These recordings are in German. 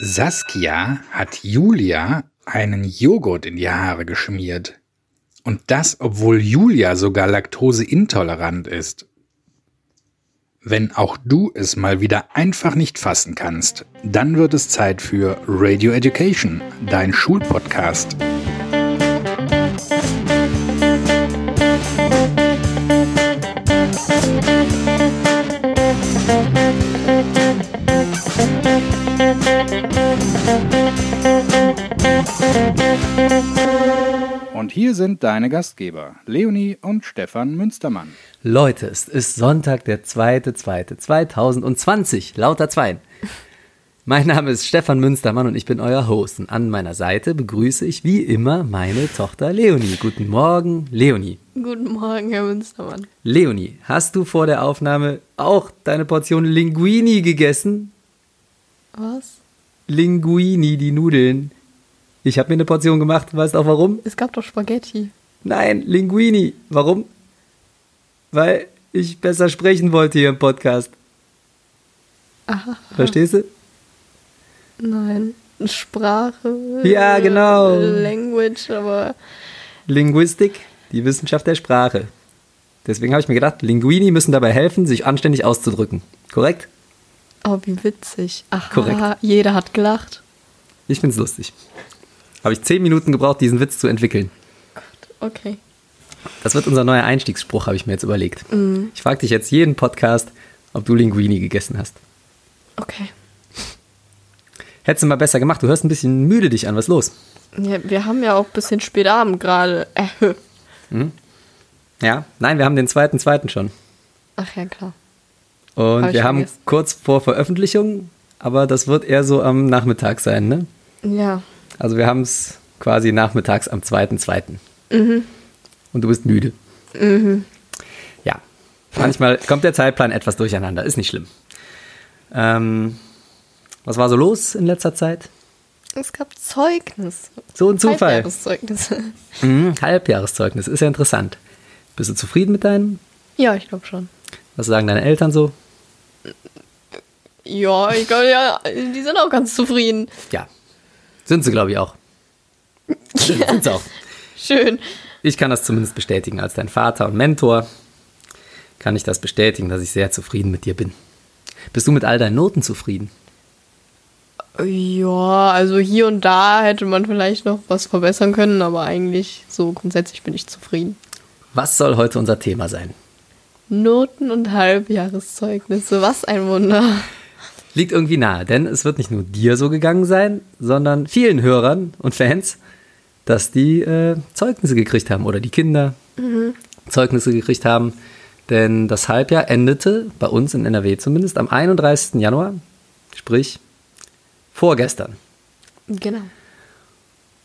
Saskia hat Julia einen Joghurt in die Haare geschmiert. Und das, obwohl Julia sogar laktoseintolerant ist. Wenn auch du es mal wieder einfach nicht fassen kannst, dann wird es Zeit für Radio Education, dein Schulpodcast. Und hier sind deine Gastgeber, Leonie und Stefan Münstermann. Leute, es ist Sonntag, der 2.2.2020, lauter Zweien. Mein Name ist Stefan Münstermann und ich bin euer Host. Und an meiner Seite begrüße ich wie immer meine Tochter Leonie. Guten Morgen, Leonie. Guten Morgen, Herr Münstermann. Leonie, hast du vor der Aufnahme auch deine Portion Linguini gegessen? Was? Linguini, die Nudeln. Ich habe mir eine Portion gemacht. Weißt du auch warum? Es gab doch Spaghetti. Nein, Linguini. Warum? Weil ich besser sprechen wollte hier im Podcast. Aha. Verstehst du? Nein. Sprache. Ja, genau. Language, aber. Linguistik, die Wissenschaft der Sprache. Deswegen habe ich mir gedacht, Linguini müssen dabei helfen, sich anständig auszudrücken. Korrekt? Oh, wie witzig. Aha, Korrekt. jeder hat gelacht. Ich find's lustig. Habe ich zehn Minuten gebraucht, diesen Witz zu entwickeln. Okay. Das wird unser neuer Einstiegsspruch, habe ich mir jetzt überlegt. Ich frage dich jetzt jeden Podcast, ob du Linguini gegessen hast. Okay. Hättest du mal besser gemacht. Du hörst ein bisschen müde dich an. Was ist los? Ja, wir haben ja auch ein bisschen Spätabend gerade. Äh, Ja? Nein, wir haben den zweiten, zweiten schon. ach ja, klar. Und Hab wir haben vergessen. kurz vor Veröffentlichung, aber das wird eher so am Nachmittag sein, ne? Ja. Also wir haben es quasi nachmittags am 2.2. Und du bist müde. Ja. Manchmal kommt der Zeitplan etwas durcheinander, ist nicht schlimm. Ähm, was war so los in letzter Zeit? Es gab Zeugnis. So ein Zufall. Halbjahreszeugnisse. Mhm, Halbjahreszeugnis, ist ja interessant. Bist du zufrieden mit deinen? Ja, ich glaube schon. Was sagen deine Eltern so? Ja, ich glaube, ja, die sind auch ganz zufrieden. Ja. Sind sie, glaube ich, auch. Sind, sie auch. Schön. Ich kann das zumindest bestätigen. Als dein Vater und Mentor kann ich das bestätigen, dass ich sehr zufrieden mit dir bin. Bist du mit all deinen Noten zufrieden? Ja, also hier und da hätte man vielleicht noch was verbessern können, aber eigentlich so grundsätzlich bin ich zufrieden. Was soll heute unser Thema sein? Noten und Halbjahreszeugnisse, was ein Wunder. Liegt irgendwie nahe, denn es wird nicht nur dir so gegangen sein, sondern vielen Hörern und Fans, dass die äh, Zeugnisse gekriegt haben oder die Kinder Zeugnisse gekriegt haben. Denn das Halbjahr endete, bei uns in NRW zumindest, am 31. Januar, sprich vorgestern. Genau.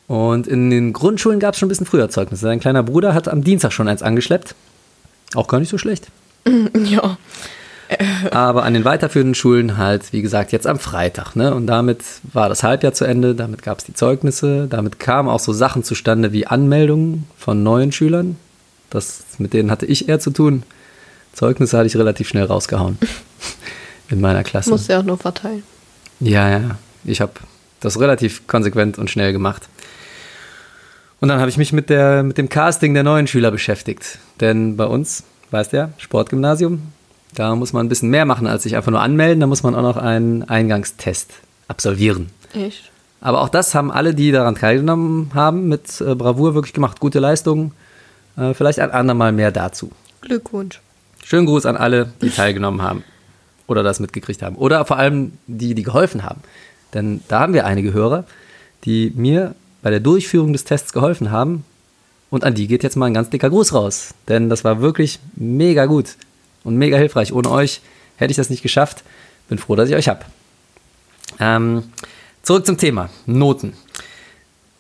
Und in den Grundschulen gab es schon ein bisschen früher Zeugnisse. Dein kleiner Bruder hat am Dienstag schon eins angeschleppt. Auch gar nicht so schlecht. Ja. Aber an den weiterführenden Schulen halt, wie gesagt, jetzt am Freitag. Ne? Und damit war das Halbjahr zu Ende, damit gab es die Zeugnisse, damit kamen auch so Sachen zustande wie Anmeldungen von neuen Schülern. Das, mit denen hatte ich eher zu tun. Zeugnisse hatte ich relativ schnell rausgehauen in meiner Klasse. Muss ja auch nur verteilen. Ja, ja. Ich habe das relativ konsequent und schnell gemacht. Und dann habe ich mich mit, der, mit dem Casting der neuen Schüler beschäftigt. Denn bei uns, weißt du ja, Sportgymnasium, da muss man ein bisschen mehr machen, als sich einfach nur anmelden. Da muss man auch noch einen Eingangstest absolvieren. Echt? Aber auch das haben alle, die daran teilgenommen haben, mit äh, Bravour wirklich gemacht. Gute Leistung. Äh, vielleicht ein andermal mehr dazu. Glückwunsch. Schönen Gruß an alle, die teilgenommen haben oder das mitgekriegt haben. Oder vor allem die, die geholfen haben. Denn da haben wir einige Hörer, die mir bei der Durchführung des Tests geholfen haben. Und an die geht jetzt mal ein ganz dicker Gruß raus. Denn das war wirklich mega gut und mega hilfreich. Ohne euch hätte ich das nicht geschafft. Bin froh, dass ich euch habe. Ähm, zurück zum Thema. Noten.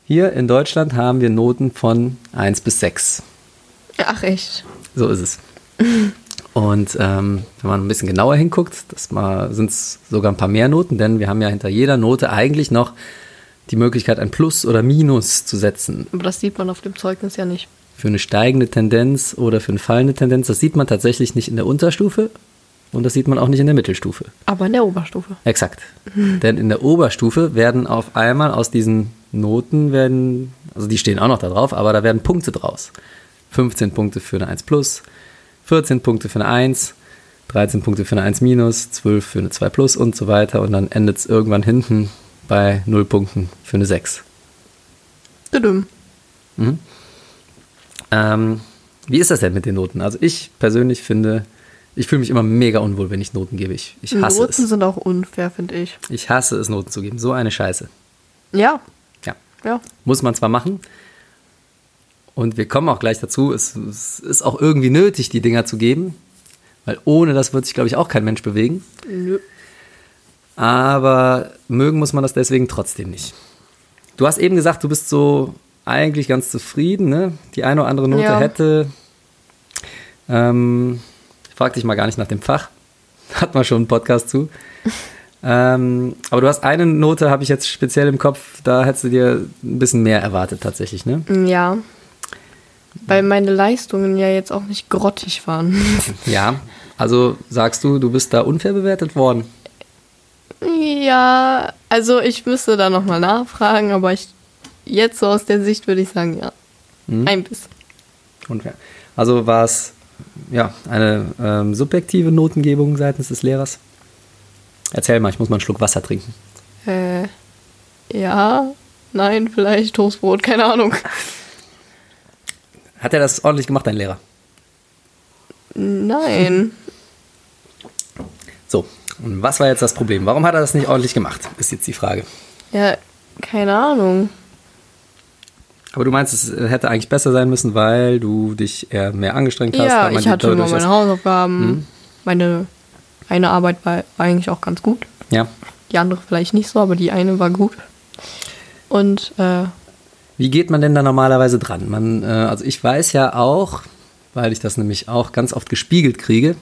Hier in Deutschland haben wir Noten von 1 bis 6. Ach, echt? So ist es. Und ähm, wenn man ein bisschen genauer hinguckt, sind es sogar ein paar mehr Noten, denn wir haben ja hinter jeder Note eigentlich noch die Möglichkeit, ein Plus oder Minus zu setzen. Aber das sieht man auf dem Zeugnis ja nicht. Für eine steigende Tendenz oder für eine fallende Tendenz, das sieht man tatsächlich nicht in der Unterstufe, und das sieht man auch nicht in der Mittelstufe. Aber in der Oberstufe. Exakt. Denn in der Oberstufe werden auf einmal aus diesen Noten werden, also die stehen auch noch da drauf, aber da werden Punkte draus. 15 Punkte für eine 1 plus, 14 Punkte für eine 1, 13 Punkte für eine 1 minus, 12 für eine 2 plus und so weiter. Und dann endet es irgendwann hinten bei 0 Punkten für eine 6. Düdüm. Ähm, wie ist das denn mit den Noten? Also ich persönlich finde, ich fühle mich immer mega unwohl, wenn ich Noten gebe. Ich, ich hasse Noten es. sind auch unfair, finde ich. Ich hasse es, Noten zu geben. So eine Scheiße. Ja, Ja. ja. Muss man zwar machen. Und wir kommen auch gleich dazu. Es, es ist auch irgendwie nötig, die Dinger zu geben. Weil ohne das wird sich, glaube ich, auch kein Mensch bewegen. Nö. Aber mögen muss man das deswegen trotzdem nicht. Du hast eben gesagt, du bist so eigentlich ganz zufrieden. Ne? Die eine oder andere Note Ja. hätte. Ähm, ich frag dich mal gar nicht nach dem Fach. Hat man schon einen Podcast zu. ähm, aber du hast eine Note, habe ich jetzt speziell im Kopf, da hättest du dir ein bisschen mehr erwartet tatsächlich, ne? Ja. Weil meine Leistungen ja jetzt auch nicht grottig waren. Ja. Also sagst du, du bist da unfair bewertet worden? ja, also ich müsste da nochmal nachfragen, aber ich jetzt so aus der Sicht würde ich sagen, ja. Ein bisschen. Unfair. Also war es ja, eine ähm, subjektive Notengebung seitens des Lehrers? Erzähl mal, ich muss mal einen Schluck Wasser trinken. Äh, ja, nein, vielleicht Toastbrot, keine Ahnung. Hat er das ordentlich gemacht, dein Lehrer? Nein. So, und was war jetzt das Problem? Warum hat er das nicht ordentlich gemacht? Ist jetzt die Frage. Ja, keine Ahnung. Aber du meinst, es hätte eigentlich besser sein müssen, weil du dich eher mehr angestrengt hast? Ja, ich hatte immer meine Hausaufgaben. Meine eine Arbeit war, war eigentlich auch ganz gut. Ja. Die andere vielleicht nicht so, aber die eine war gut. Und äh, Wie geht man denn da normalerweise dran? Man, äh, also ich weiß ja auch, weil ich das nämlich auch ganz oft gespiegelt kriege,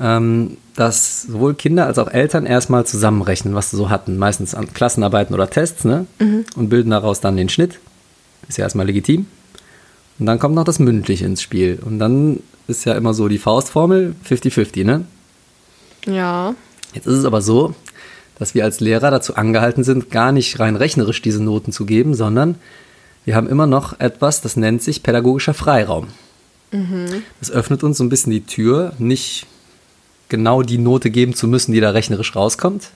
ähm, dass sowohl Kinder als auch Eltern erstmal zusammenrechnen, was sie so hatten. Meistens an Klassenarbeiten oder Tests, ne? Und bilden daraus dann den Schnitt. Ist ja erstmal legitim. Und dann kommt noch das Mündliche ins Spiel. Und dann ist ja immer so die Faustformel 50-50, ne? ja, Jetzt ist es aber so, dass wir als Lehrer dazu angehalten sind, gar nicht rein rechnerisch diese Noten zu geben, sondern wir haben immer noch etwas, das nennt sich pädagogischer Freiraum. Das öffnet uns so ein bisschen die Tür, nicht genau die Note geben zu müssen, die da rechnerisch rauskommt.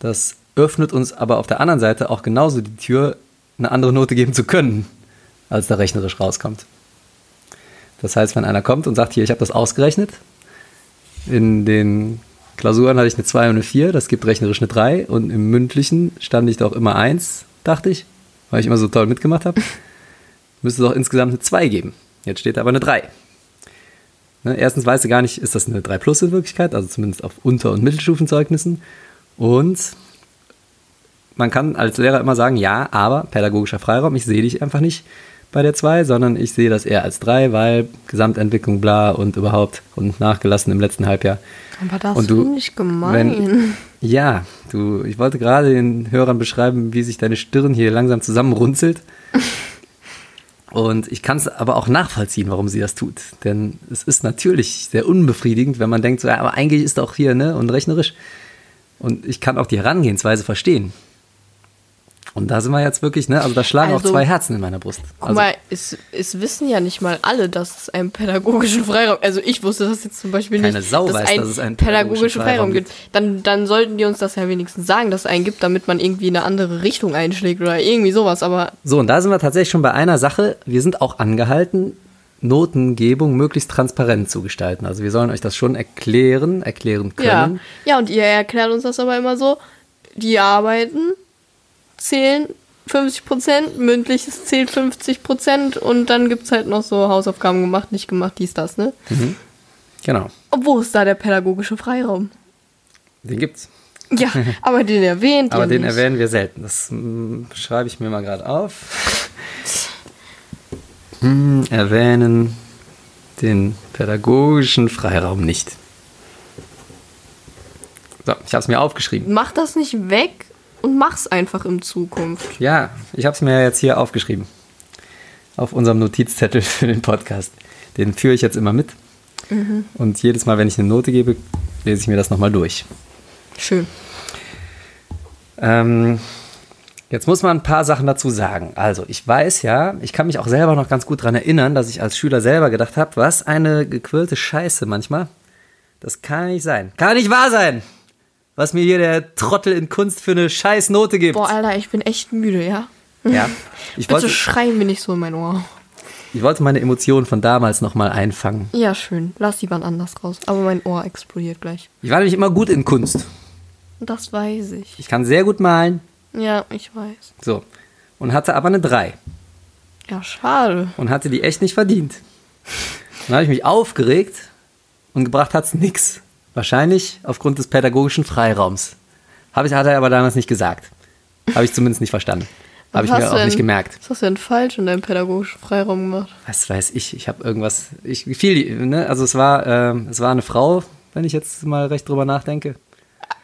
Das öffnet uns aber auf der anderen Seite auch genauso die Tür, eine andere Note geben zu können, als da rechnerisch rauskommt. Das heißt, wenn einer kommt und sagt, hier, ich habe das ausgerechnet, in den Klausuren hatte ich eine 2 und eine 4, das gibt rechnerisch eine 3 und im mündlichen stand ich doch immer 1, dachte ich, weil ich immer so toll mitgemacht habe. Müsste es doch insgesamt eine 2 geben. Jetzt steht da aber eine 3. Ne, erstens weißt du gar nicht, ist das eine 3 plus in Wirklichkeit, also zumindest auf Unter- und Mittelstufenzeugnissen. Und man kann als Lehrer immer sagen, ja, aber pädagogischer Freiraum, ich sehe dich einfach nicht bei der 2, sondern ich sehe das eher als 3, weil Gesamtentwicklung bla und überhaupt und nachgelassen im letzten Halbjahr. aber das Und du- finde ich gemein. wenn- Ja, du, ich wollte gerade den Hörern beschreiben, wie sich deine Stirn hier langsam zusammenrunzelt. Und ich kann es aber auch nachvollziehen, warum sie das tut. Denn es ist natürlich sehr unbefriedigend, wenn man denkt, so, ja, aber eigentlich ist doch hier, ne, und rechnerisch. Und ich kann auch die Herangehensweise verstehen. Und da sind wir jetzt wirklich, ne, also da schlagen Also- auch zwei Herzen in meiner Brust. Guck Also, mal, es, es wissen ja nicht mal alle, dass es einen pädagogischen Freiraum Also ich wusste das jetzt zum Beispiel Keine nicht, Sau dass, weiß, ein dass es einen pädagogischen pädagogischen Freiraum Freiraum gibt. Dann, dann sollten die uns das ja wenigstens sagen, dass es einen gibt, damit man irgendwie in eine andere Richtung einschlägt oder irgendwie sowas. Aber So, und da sind wir tatsächlich schon bei einer Sache. Wir sind auch angehalten, Notengebung möglichst transparent zu gestalten. Also wir sollen euch das schon erklären, erklären ja, können. ja, und ihr erklärt uns das aber immer so, die Arbeiten zählen 50 Prozent, mündliches zählt 50 Prozent und dann gibt es halt noch so Hausaufgaben gemacht, nicht gemacht, dies, das, ne? Genau, Und wo ist da der pädagogische Freiraum? den gibt's. Ja, aber den erwähnt Aber den nicht. erwähnen wir selten. Das mm, schreibe ich mir mal gerade auf. Hm, erwähnen den pädagogischen Freiraum nicht. So, ich habe es mir aufgeschrieben. Mach das nicht weg und mach's einfach in Zukunft. Ja, ich habe es mir jetzt hier aufgeschrieben. Auf unserem Notizzettel für den Podcast. Den führe ich jetzt immer mit. Und jedes Mal, wenn ich eine Note gebe, lese ich mir das nochmal durch. Schön. Ähm, jetzt muss man ein paar Sachen dazu sagen. Also, ich weiß ja, ich kann mich auch selber noch ganz gut daran erinnern, dass ich als Schüler selber gedacht habe, was eine gequirlte Scheiße manchmal. Das kann nicht sein. Kann nicht wahr sein! Was mir hier der Trottel in Kunst für eine scheiß Note gibt. Boah, Alter, ich bin echt müde, ja? Ja. Ich Bitte wollte, schreien mir nicht so in mein Ohr. ich wollte meine Emotionen von damals nochmal einfangen. Ja, schön. Lass die Wand anders raus. Aber mein Ohr explodiert gleich. Ich war nämlich immer gut in Kunst. Das weiß ich. Ich kann sehr gut malen. Ja, ich weiß. So. Und hatte aber eine 3. Ja, schade. und hatte die echt nicht verdient. Dann habe ich mich aufgeregt und gebracht hat's nix. Wahrscheinlich aufgrund des pädagogischen Freiraums. Habe ich, hat er aber damals nicht gesagt. Habe ich zumindest nicht verstanden. Habe ich mir hast auch nicht denn- gemerkt. Was hast du denn falsch in deinem pädagogischen Freiraum gemacht? Was weiß ich, ich habe irgendwas, ich viel, ne? also es war, ähm, es war eine Frau, wenn ich jetzt mal recht drüber nachdenke.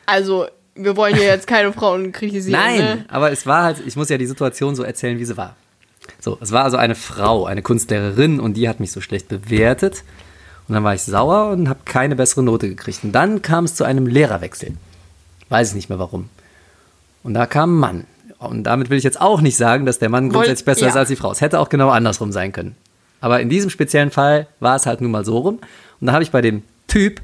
Also, wir wollen hier jetzt keine Frauen kritisieren. Nein, Ne? aber es war halt, ich muss ja die Situation so erzählen, wie sie war. So, es war also eine Frau, eine Kunstlehrerin und die hat mich so schlecht bewertet. Und dann war ich sauer und habe keine bessere Note gekriegt. Und dann kam es zu einem Lehrerwechsel. Weiß ich nicht mehr warum. Und da kam ein Mann. Und damit will ich jetzt auch nicht sagen, dass der Mann grundsätzlich besser ja. ist als die Frau. Es hätte auch genau andersrum sein können. Aber in diesem speziellen Fall war es halt nun mal so rum. Und da habe ich bei dem Typ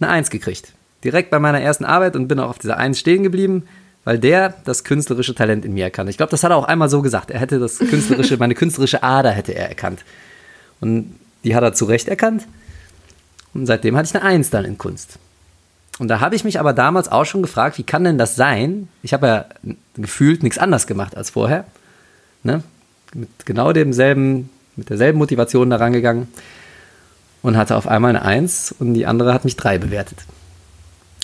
eine Eins gekriegt. Direkt bei meiner ersten Arbeit und bin auch auf dieser Eins stehen geblieben, weil der das künstlerische Talent in mir erkannte. Ich glaube, das hat er auch einmal so gesagt. Er hätte das künstlerische, meine künstlerische Ader hätte er erkannt. Und die hat er zu Recht erkannt. Und seitdem hatte ich eine Eins dann in Kunst. Und da habe ich mich aber damals auch schon gefragt, wie kann denn das sein? Ich habe ja gefühlt nichts anders gemacht als vorher. Ne? Mit genau demselben, mit derselben Motivation da rangegangen und hatte auf einmal eine Eins und die andere hat mich drei bewertet.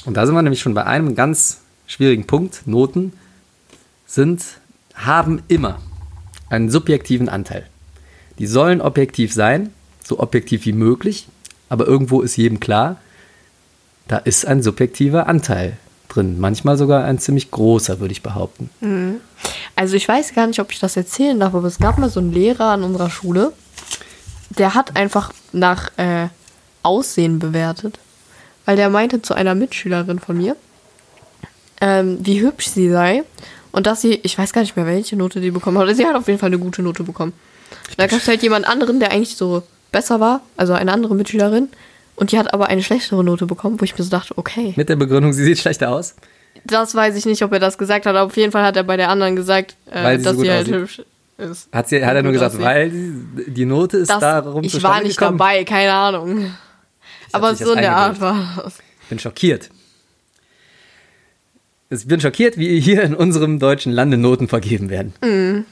Und da sind wir nämlich schon bei einem ganz schwierigen Punkt. Noten sind, haben immer einen subjektiven Anteil. Die sollen objektiv sein, so objektiv wie möglich, aber irgendwo ist jedem klar, da ist ein subjektiver Anteil drin. Manchmal sogar ein ziemlich großer, würde ich behaupten. Also ich weiß gar nicht, ob ich das erzählen darf, aber es gab mal so einen Lehrer an unserer Schule, der hat einfach nach äh, Aussehen bewertet. Weil der meinte zu einer Mitschülerin von mir, ähm, wie hübsch sie sei und dass sie, ich weiß gar nicht mehr, welche Note die bekommen hat, aber sie hat auf jeden Fall eine gute Note bekommen. Und da gab es halt jemand anderen, der eigentlich so besser war, also eine andere Mitschülerin, und die hat aber eine schlechtere Note bekommen, wo ich mir so dachte, okay. Mit der Begründung, sie sieht schlechter aus. Das weiß ich nicht, ob er das gesagt hat, aber auf jeden Fall hat er bei der anderen gesagt, äh, Weil sie so dass gut sie halt aussieht. hübsch ist. Hat, sie, hat er nur gesagt, aussieht. weil die, Note ist Das, darum ich war nicht gekommen. dabei, keine Ahnung. Aber sich so in der Art war das. Ich bin schockiert. Ich bin schockiert, wie hier in unserem deutschen Lande Noten vergeben werden.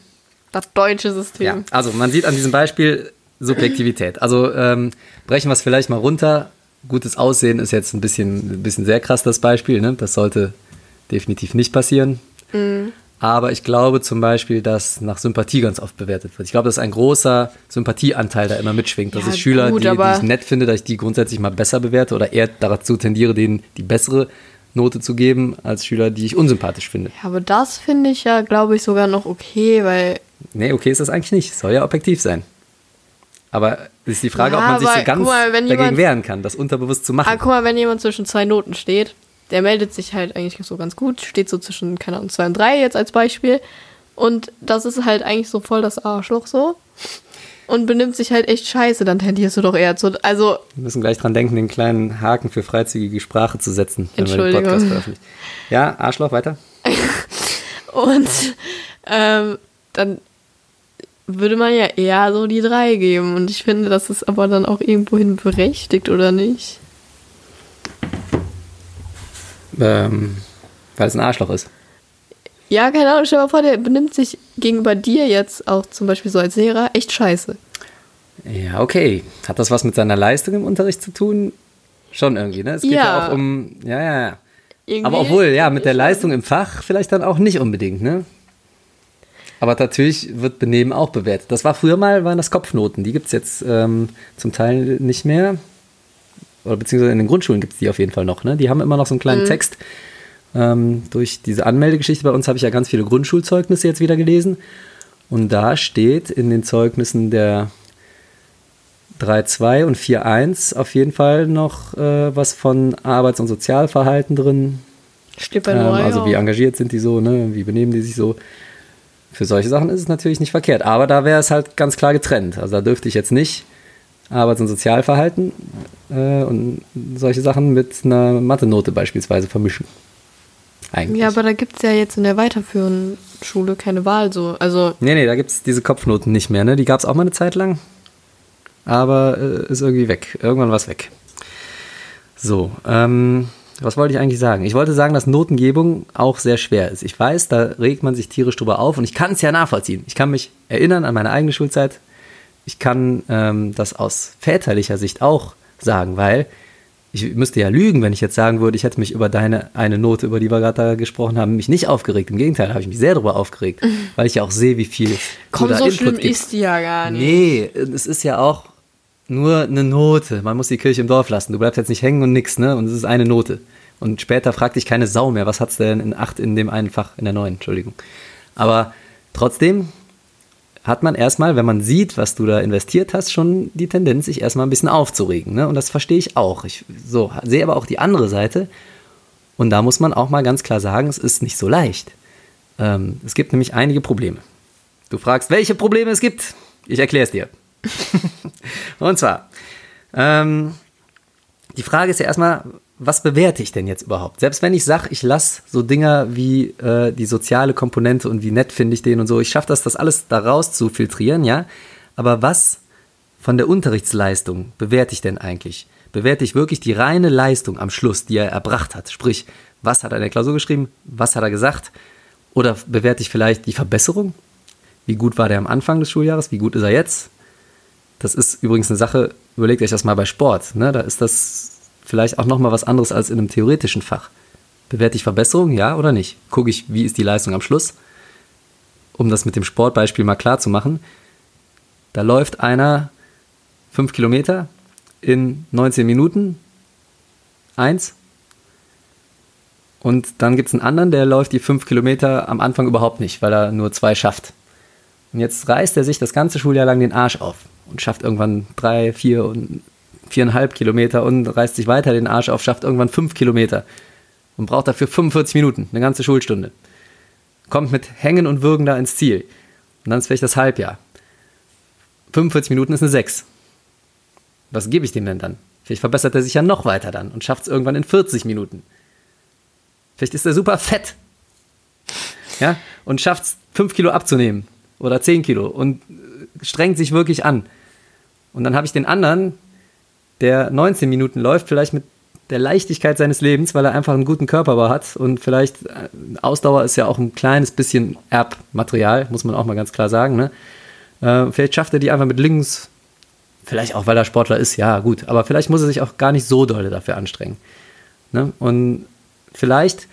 Das deutsche System. Ja, also man sieht an diesem Beispiel Subjektivität. Also ähm, brechen wir es vielleicht mal runter. Gutes Aussehen ist jetzt ein bisschen, ein bisschen sehr krass, das Beispiel. Ne? Das sollte definitiv nicht passieren. Aber ich glaube zum Beispiel, dass nach Sympathie ganz oft bewertet wird. Ich glaube, dass ein großer Sympathieanteil da immer mitschwingt. Dass Ja, ich Schüler, gut, die, die ich nett finde, dass ich die grundsätzlich mal besser bewerte oder eher dazu tendiere, denen die bessere Note zu geben, als Schüler, die ich unsympathisch finde. Ja, aber das finde ich ja, glaube ich, sogar noch okay, weil Nee, okay ist das eigentlich nicht. Soll ja objektiv sein. Aber es ist die Frage, Ja, ob man sich so ganz mal, dagegen jemand- wehren kann, das unterbewusst zu machen. Ah, guck mal, wenn jemand zwischen zwei Noten steht, der meldet sich halt eigentlich so ganz gut, steht so zwischen, keine Ahnung, zwei und drei jetzt als Beispiel. Und das ist halt eigentlich so voll das Arschloch so. Und benimmt sich halt echt scheiße, dann tendierst du doch eher zu. Also, Wir müssen gleich dran denken, den kleinen Haken für freizügige Sprache zu setzen, wenn wir den. Podcast veröffentlichen. Ja, Arschloch, weiter. und ähm, dann würde man ja eher so die drei geben. Und ich finde, das ist aber dann auch irgendwohin berechtigt, oder nicht? Ähm, weil es ein Arschloch ist. Ja, keine Ahnung, stell dir mal vor, der benimmt sich gegenüber dir jetzt auch zum Beispiel so als Lehrer echt scheiße. Ja, okay. Hat das was mit seiner Leistung im Unterricht zu tun? Schon irgendwie, ne? Es geht ja, Ja. auch um. Ja, ja, ja. Irgendwie Aber obwohl, ja, mit der. Leistung im Fach vielleicht dann auch nicht unbedingt, ne? Aber natürlich wird Benehmen auch bewertet. Das war früher mal, waren das Kopfnoten. Die gibt es jetzt ähm, zum Teil nicht mehr. Oder beziehungsweise in den Grundschulen gibt es die auf jeden Fall noch, ne? Die haben immer noch so einen kleinen Text. Ähm, durch diese Anmeldegeschichte bei uns habe ich ja ganz viele Grundschulzeugnisse jetzt wieder gelesen. Und da steht in den Zeugnissen der 3.2 und 4.1 auf jeden Fall noch äh, was von Arbeits- und Sozialverhalten drin. Steht bei Ähm, also wie engagiert sind die so, ne? wie benehmen die sich so. Für solche Sachen ist es natürlich nicht verkehrt. Aber da wäre es halt ganz klar getrennt. Also da dürfte ich jetzt nicht Arbeits- und Sozialverhalten äh, und solche Sachen mit einer Mathe-Note beispielsweise vermischen. Eigentlich. Ja, aber da gibt es ja jetzt in der weiterführenden Schule keine Wahl so. Also, Nee, nee, da gibt es diese Kopfnoten nicht mehr, ne? Die gab es auch mal eine Zeit lang. Aber äh, ist irgendwie weg. Irgendwann war es weg. So, ähm, was wollte ich eigentlich sagen? Ich wollte sagen, dass Notengebung auch sehr schwer ist. Ich weiß, da regt man sich tierisch drüber auf und ich kann es ja nachvollziehen. Ich kann mich erinnern an meine eigene Schulzeit. Ich kann ähm, das aus väterlicher Sicht auch sagen, weil ich müsste ja lügen, wenn ich jetzt sagen würde, ich hätte mich über deine eine Note, über die wir gerade da gesprochen haben, mich nicht aufgeregt. Im Gegenteil, habe ich mich sehr darüber aufgeregt, weil ich ja auch sehe, wie viel komm, so Input schlimm gibst. ist die ja gar nicht. Nee, es ist ja auch nur eine Note. Man muss die Kirche im Dorf lassen. Du bleibst jetzt nicht hängen und nix, ne? Und es ist eine Note. Und später fragt dich keine Sau mehr, was hat's denn in acht in dem einen Fach, in der neuen, Entschuldigung. Aber trotzdem hat man erstmal, wenn man sieht, was du da investiert hast, schon die Tendenz, sich erstmal ein bisschen aufzuregen. Ne? Und das verstehe ich auch. Ich so, sehe aber auch die andere Seite. Und da muss man auch mal ganz klar sagen, es ist nicht so leicht. Ähm, es gibt nämlich einige Probleme. Du fragst, welche Probleme es gibt. Ich erkläre es dir. Und zwar, ähm, die Frage ist ja erstmal, was bewerte ich denn jetzt überhaupt? Selbst wenn ich sage, ich lasse so Dinger wie äh, die soziale Komponente und wie nett finde ich den und so, ich schaffe das, das alles daraus zu filtrieren, ja. Aber was von der Unterrichtsleistung bewerte ich denn eigentlich? Bewerte ich wirklich die reine Leistung am Schluss, die er erbracht hat? Sprich, was hat er in der Klausur geschrieben? Was hat er gesagt? Oder bewerte ich vielleicht die Verbesserung? Wie gut war der am Anfang des Schuljahres? Wie gut ist er jetzt? Das ist übrigens eine Sache, überlegt euch das mal bei Sport. Ne? Da ist das vielleicht auch nochmal was anderes als in einem theoretischen Fach. Bewerte ich Verbesserung, ja oder nicht? Gucke ich, wie ist die Leistung am Schluss? Um das mit dem Sportbeispiel mal klar zu machen. Da läuft einer fünf Kilometer in 19 Minuten. Eins. Und dann gibt es einen anderen, der läuft die fünf Kilometer am Anfang überhaupt nicht, weil er nur zwei schafft. Und jetzt reißt er sich das ganze Schuljahr lang den Arsch auf und schafft irgendwann drei, vier und viereinhalb Kilometer und reißt sich weiter den Arsch auf, schafft irgendwann fünf Kilometer und braucht dafür 45 Minuten, eine ganze Schulstunde. Kommt mit Hängen und Würgen da ins Ziel. Und dann ist vielleicht das Halbjahr. 45 Minuten ist eine 6. Was gebe ich dem denn dann? Vielleicht verbessert er sich ja noch weiter dann und schafft es irgendwann in 40 Minuten. Vielleicht ist er super fett. Ja, und schafft es 5 Kilo abzunehmen oder 10 Kilo und strengt sich wirklich an. Und dann habe ich den anderen, der 19 Minuten läuft, vielleicht mit der Leichtigkeit seines Lebens, weil er einfach einen guten Körperbau hat und vielleicht äh, Ausdauer ist ja auch ein kleines bisschen Erbmaterial, muss man auch mal ganz klar sagen. Ne? Äh, vielleicht schafft er die einfach mit links, vielleicht auch, weil er Sportler ist, ja gut, aber vielleicht muss er sich auch gar nicht so doll dafür anstrengen. Ne? Und vielleicht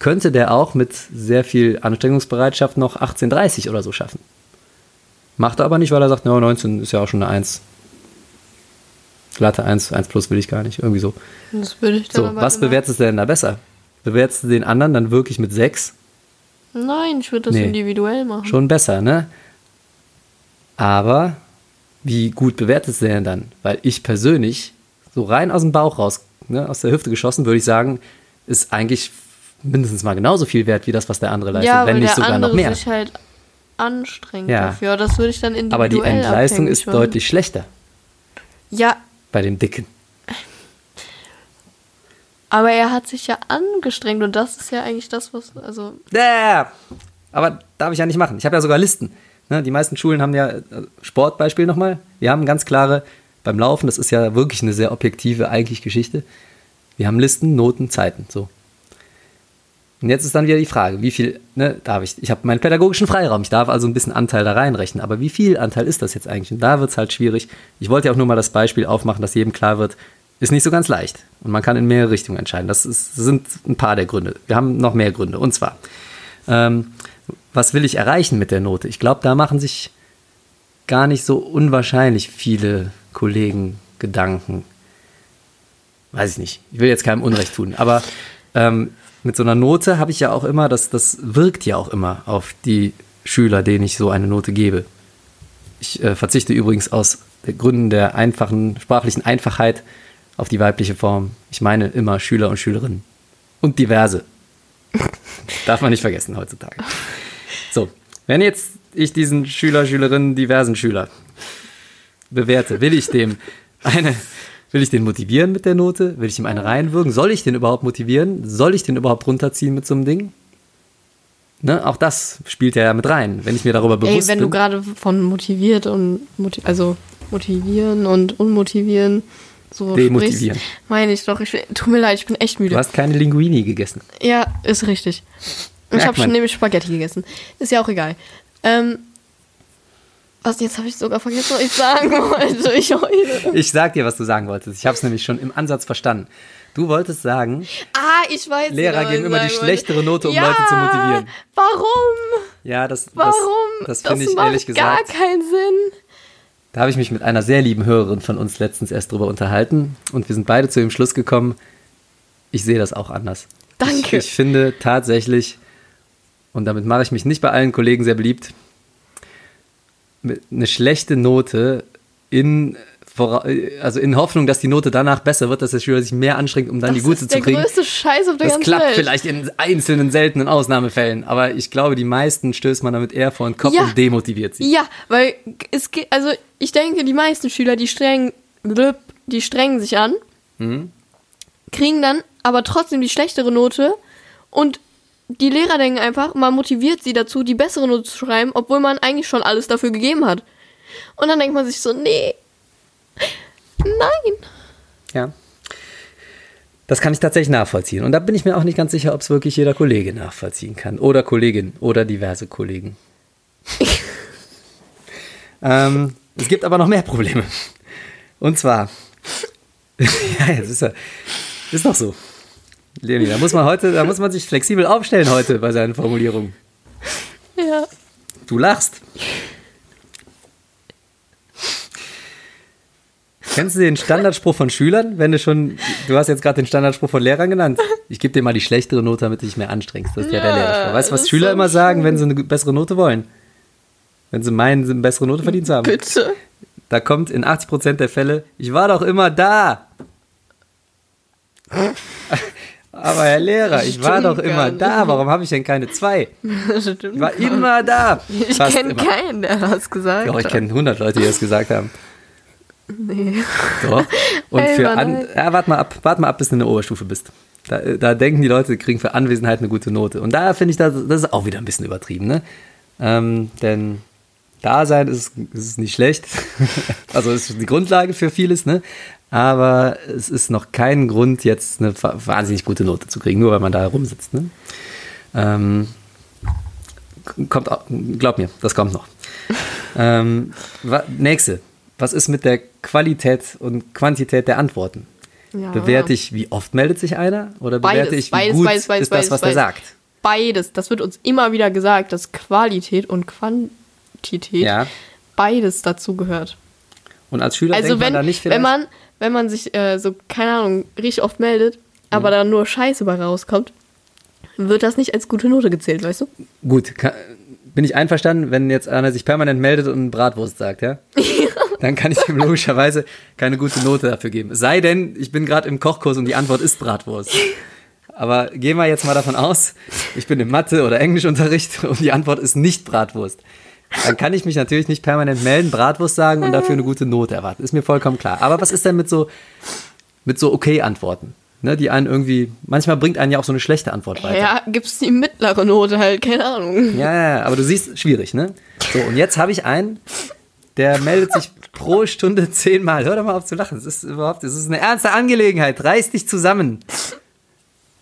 könnte der auch mit sehr viel Anstrengungsbereitschaft noch 18,30 oder so schaffen. Macht er aber nicht, weil er sagt, no, 19 ist ja auch schon eine 1. Glatte 1, 1 plus will ich gar nicht, irgendwie so. Das würde ich dann So, was immer- bewertest du denn da besser? Bewertest du den anderen dann wirklich mit 6? Nein, ich würde das Nee. individuell machen. Schon besser, ne? Aber wie gut bewertest du den dann? Weil ich persönlich, so rein aus dem Bauch raus, ne, aus der Hüfte geschossen, würde ich sagen, ist eigentlich mindestens mal genauso viel wert wie das, was der andere leistet, ja, wenn weil nicht der sogar andere noch mehr. sich halt anstrengt Ja. dafür. Das würde ich dann individuell Aber die Endleistung abhängig ist machen. deutlich schlechter Ja, bei dem Dicken. aber er hat sich ja angestrengt und das ist ja eigentlich das, was, also, Ja, aber darf ich ja nicht machen. Ich habe ja sogar Listen. Ne, die meisten Schulen haben ja äh, Sportbeispiel nochmal. Wir haben ganz klare beim Laufen, das ist ja wirklich eine sehr objektive eigentlich Geschichte. Wir haben Listen, Noten, Zeiten, so. Und jetzt ist dann wieder die Frage, wie viel, ne, darf ich, ich habe meinen pädagogischen Freiraum, ich darf also ein bisschen Anteil da reinrechnen, aber wie viel Anteil ist das jetzt eigentlich? Und da wird es halt schwierig. Ich wollte ja auch nur mal das Beispiel aufmachen, dass jedem klar wird, ist nicht so ganz leicht. Und man kann in mehrere Richtungen entscheiden. Das, ist, sind ein paar der Gründe. Wir haben noch mehr Gründe. Und zwar, ähm, was will ich erreichen mit der Note? Ich glaube, da machen sich gar nicht so unwahrscheinlich viele Kollegen Gedanken. Weiß ich nicht. Ich will jetzt keinem Unrecht tun. Aber ähm, mit so einer Note habe ich ja auch immer, das, das wirkt ja auch immer auf die Schüler, denen ich so eine Note gebe. Ich äh, verzichte übrigens aus Gründen der einfachen, sprachlichen Einfachheit auf die weibliche Form. Ich meine immer Schüler und Schülerinnen. Und diverse. Darf man nicht vergessen heutzutage. So, wenn jetzt ich diesen Schüler, Schülerinnen, diversen Schüler bewerte, will ich dem eine, will ich den motivieren mit der Note? Will ich ihm eine reinwirken? Soll ich den überhaupt motivieren? Soll ich den überhaupt runterziehen mit so einem Ding? Ne, auch das spielt ja mit rein, wenn ich mir darüber bewusst Ey, wenn bin. du gerade von motiviert und motiv also motivieren und unmotivieren so Demotivieren. sprichst, meine ich doch. Ich, bin- tut mir leid, ich bin echt müde. du hast keine Linguini gegessen. Ja, ist richtig. Ich habe schon nämlich Spaghetti gegessen. Ist ja auch egal. Ähm, was, jetzt habe ich sogar vergessen, was ich sagen wollte. Ich heule. Ich sag dir, was du sagen wolltest. Ich habe es nämlich schon im Ansatz verstanden. Du wolltest sagen, Ah, ich weiß Lehrer geben immer die wollte. schlechtere Note, um ja, Leute zu motivieren. Warum? ja, das, Warum? das, das finde ich macht ehrlich gar gesagt. keinen Sinn. Da habe ich mich mit einer sehr lieben Hörerin von uns letztens erst drüber unterhalten und wir sind beide zu dem Schluss gekommen, ich sehe das auch anders. Danke. Ich, ich finde tatsächlich, und damit mache ich mich nicht bei allen Kollegen sehr beliebt, eine schlechte Note in, also in Hoffnung, dass die Note danach besser wird, dass der Schüler sich mehr anstrengt, um dann Das die gute ist zu der kriegen. größte Scheiß auf der Das ganzen klappt Welt. vielleicht in einzelnen seltenen Ausnahmefällen, aber ich glaube, die meisten stößt man damit eher vor den Kopf Ja. und demotiviert sie. Ja, weil es geht, also ich denke, die meisten Schüler, die streng, blöb, die strengen sich an, Mhm. kriegen dann aber trotzdem die schlechtere Note und die Lehrer denken einfach, man motiviert sie dazu, die bessere Note zu schreiben, obwohl man eigentlich schon alles dafür gegeben hat. Und dann denkt man sich so, nee, nein. Ja. Das kann ich tatsächlich nachvollziehen. Und da bin ich mir auch nicht ganz sicher, ob es wirklich jeder Kollege nachvollziehen kann. Oder Kollegin oder diverse Kollegen. ähm, es gibt aber noch mehr Probleme. Und zwar, ja, jetzt ist ja, ist doch so. Leonie, da muss man heute, da muss man sich flexibel aufstellen heute bei seinen Formulierungen. Ja. Du lachst. Kennst du den Standardspruch von Schülern, wenn du schon, du hast jetzt gerade den Standardspruch von Lehrern genannt. Ich gebe dir mal die schlechtere Note, damit du dich mehr anstrengst. Das ist ja, der Ja, Lehrerspruch. Weißt du, was Schüler so immer sagen, schön. wenn sie eine bessere Note wollen? Wenn sie meinen, sie eine bessere Note verdient zu haben. Bitte. Da kommt in 80% der Fälle, ich war doch immer da. Aber Herr Lehrer, ich war doch immer da. Warum habe ich denn keine zwei? Ich war immer da. Ich kenne keinen, der das gesagt Ja, ich hat. kenne 100 Leute, die das gesagt haben. Nee. Doch. Und Ey, für an, ja, warte mal ab, warte mal ab, bis du in der Oberstufe bist. Da, da denken die Leute, sie kriegen für Anwesenheit eine gute Note. Und da finde ich, das, das ist auch wieder ein bisschen übertrieben, ne? Ähm, denn Dasein ist, ist nicht schlecht. also ist die Grundlage für vieles, ne? Aber es ist noch kein Grund, jetzt eine wa- wahnsinnig gute Note zu kriegen, nur weil man da rumsitzt, ne? Ähm, kommt, glaub mir, das kommt noch. ähm, wa- nächste. Was ist mit der Qualität und Quantität der Antworten? Ja. Bewerte ich, wie oft meldet sich einer? Oder bewerte Beides, ich, wie beides, gut beides, beides, ist das, was beides. sagt? Beides. Das wird uns immer wieder gesagt, dass Qualität und Quantität Ja. beides dazu gehört. Und als Schüler Also denkt wenn, man da nicht vielleicht... wenn man, wenn man sich äh, so, keine Ahnung, richtig oft meldet, aber Mhm. dann nur Scheiße bei rauskommt, wird das nicht als gute Note gezählt, weißt du? Gut, ka- bin ich einverstanden, wenn jetzt einer sich permanent meldet und Bratwurst sagt, ja? Dann kann ich ihm logischerweise keine gute Note dafür geben. Es sei denn, ich bin gerade im Kochkurs und die Antwort ist Bratwurst. Aber gehen wir jetzt mal davon aus, ich bin im Mathe- oder Englischunterricht und die Antwort ist nicht Bratwurst. Dann kann ich mich natürlich nicht permanent melden, Bratwurst sagen und dafür eine gute Note erwarten. Ist mir vollkommen klar. Aber was ist denn mit so, mit so okay-Antworten? Ne, die einen irgendwie, manchmal bringt einen ja auch so eine schlechte Antwort weiter. Ja, gibt's die mittlere Note halt, keine Ahnung. Ja, ja, ja, aber du siehst, schwierig, ne? So, und jetzt habe ich einen, der meldet sich pro Stunde zehnmal. Hör doch mal auf zu lachen. Das ist überhaupt, das ist eine ernste Angelegenheit. Reiß dich zusammen.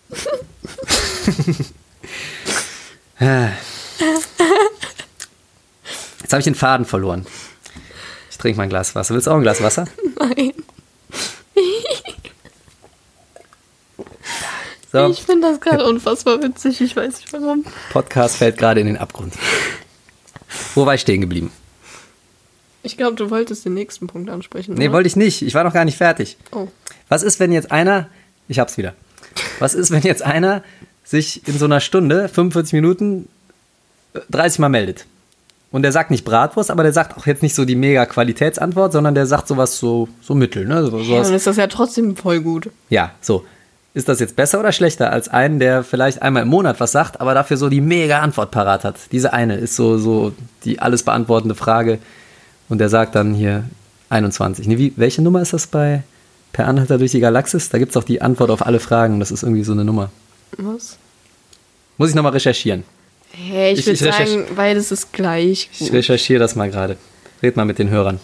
Jetzt habe ich den Faden verloren. Ich trinke mal ein Glas Wasser. Willst du auch ein Glas Wasser? Nein. So, Ich finde das gerade unfassbar witzig, ich weiß nicht warum. Podcast fällt gerade in den Abgrund. Wo war ich stehen geblieben? Ich glaube, du wolltest den nächsten Punkt ansprechen. Nee, oder? wollte ich nicht. Ich war noch gar nicht fertig. Oh. Was ist, wenn jetzt einer, ich hab's wieder. Was ist, wenn jetzt einer sich in so einer Stunde, 45 Minuten, äh, 30 Mal meldet? Und der sagt nicht Bratwurst, aber der sagt auch jetzt nicht so die mega Qualitätsantwort, sondern der sagt sowas so, so mittel. Ne? So, Ja, dann ist das ja trotzdem voll gut. Ja, so. Ist das jetzt besser oder schlechter als einen, der vielleicht einmal im Monat was sagt, aber dafür so die mega Antwort parat hat? Diese eine ist so, so die alles beantwortende Frage und der sagt dann hier 21. Nee, wie, welche Nummer ist das bei Per Anhalter durch die Galaxis? Da gibt es auch die Antwort auf alle Fragen. Das ist irgendwie so eine Nummer. Was? Muss ich nochmal recherchieren. Hä, ich, Ich- würde ich sagen, beides ist gleich Ich gut. recherchiere das mal gerade. Red mal mit den Hörern.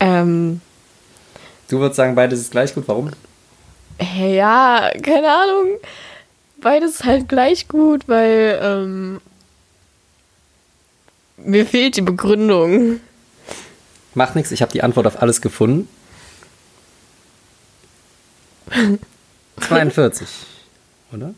Ähm, Du würdest sagen, beides ist gleich gut. Warum? hä, ja, keine Ahnung. Beides ist halt gleich gut, weil ähm, mir fehlt die Begründung. Macht nichts, ich habe die Antwort auf alles gefunden. 42, oder?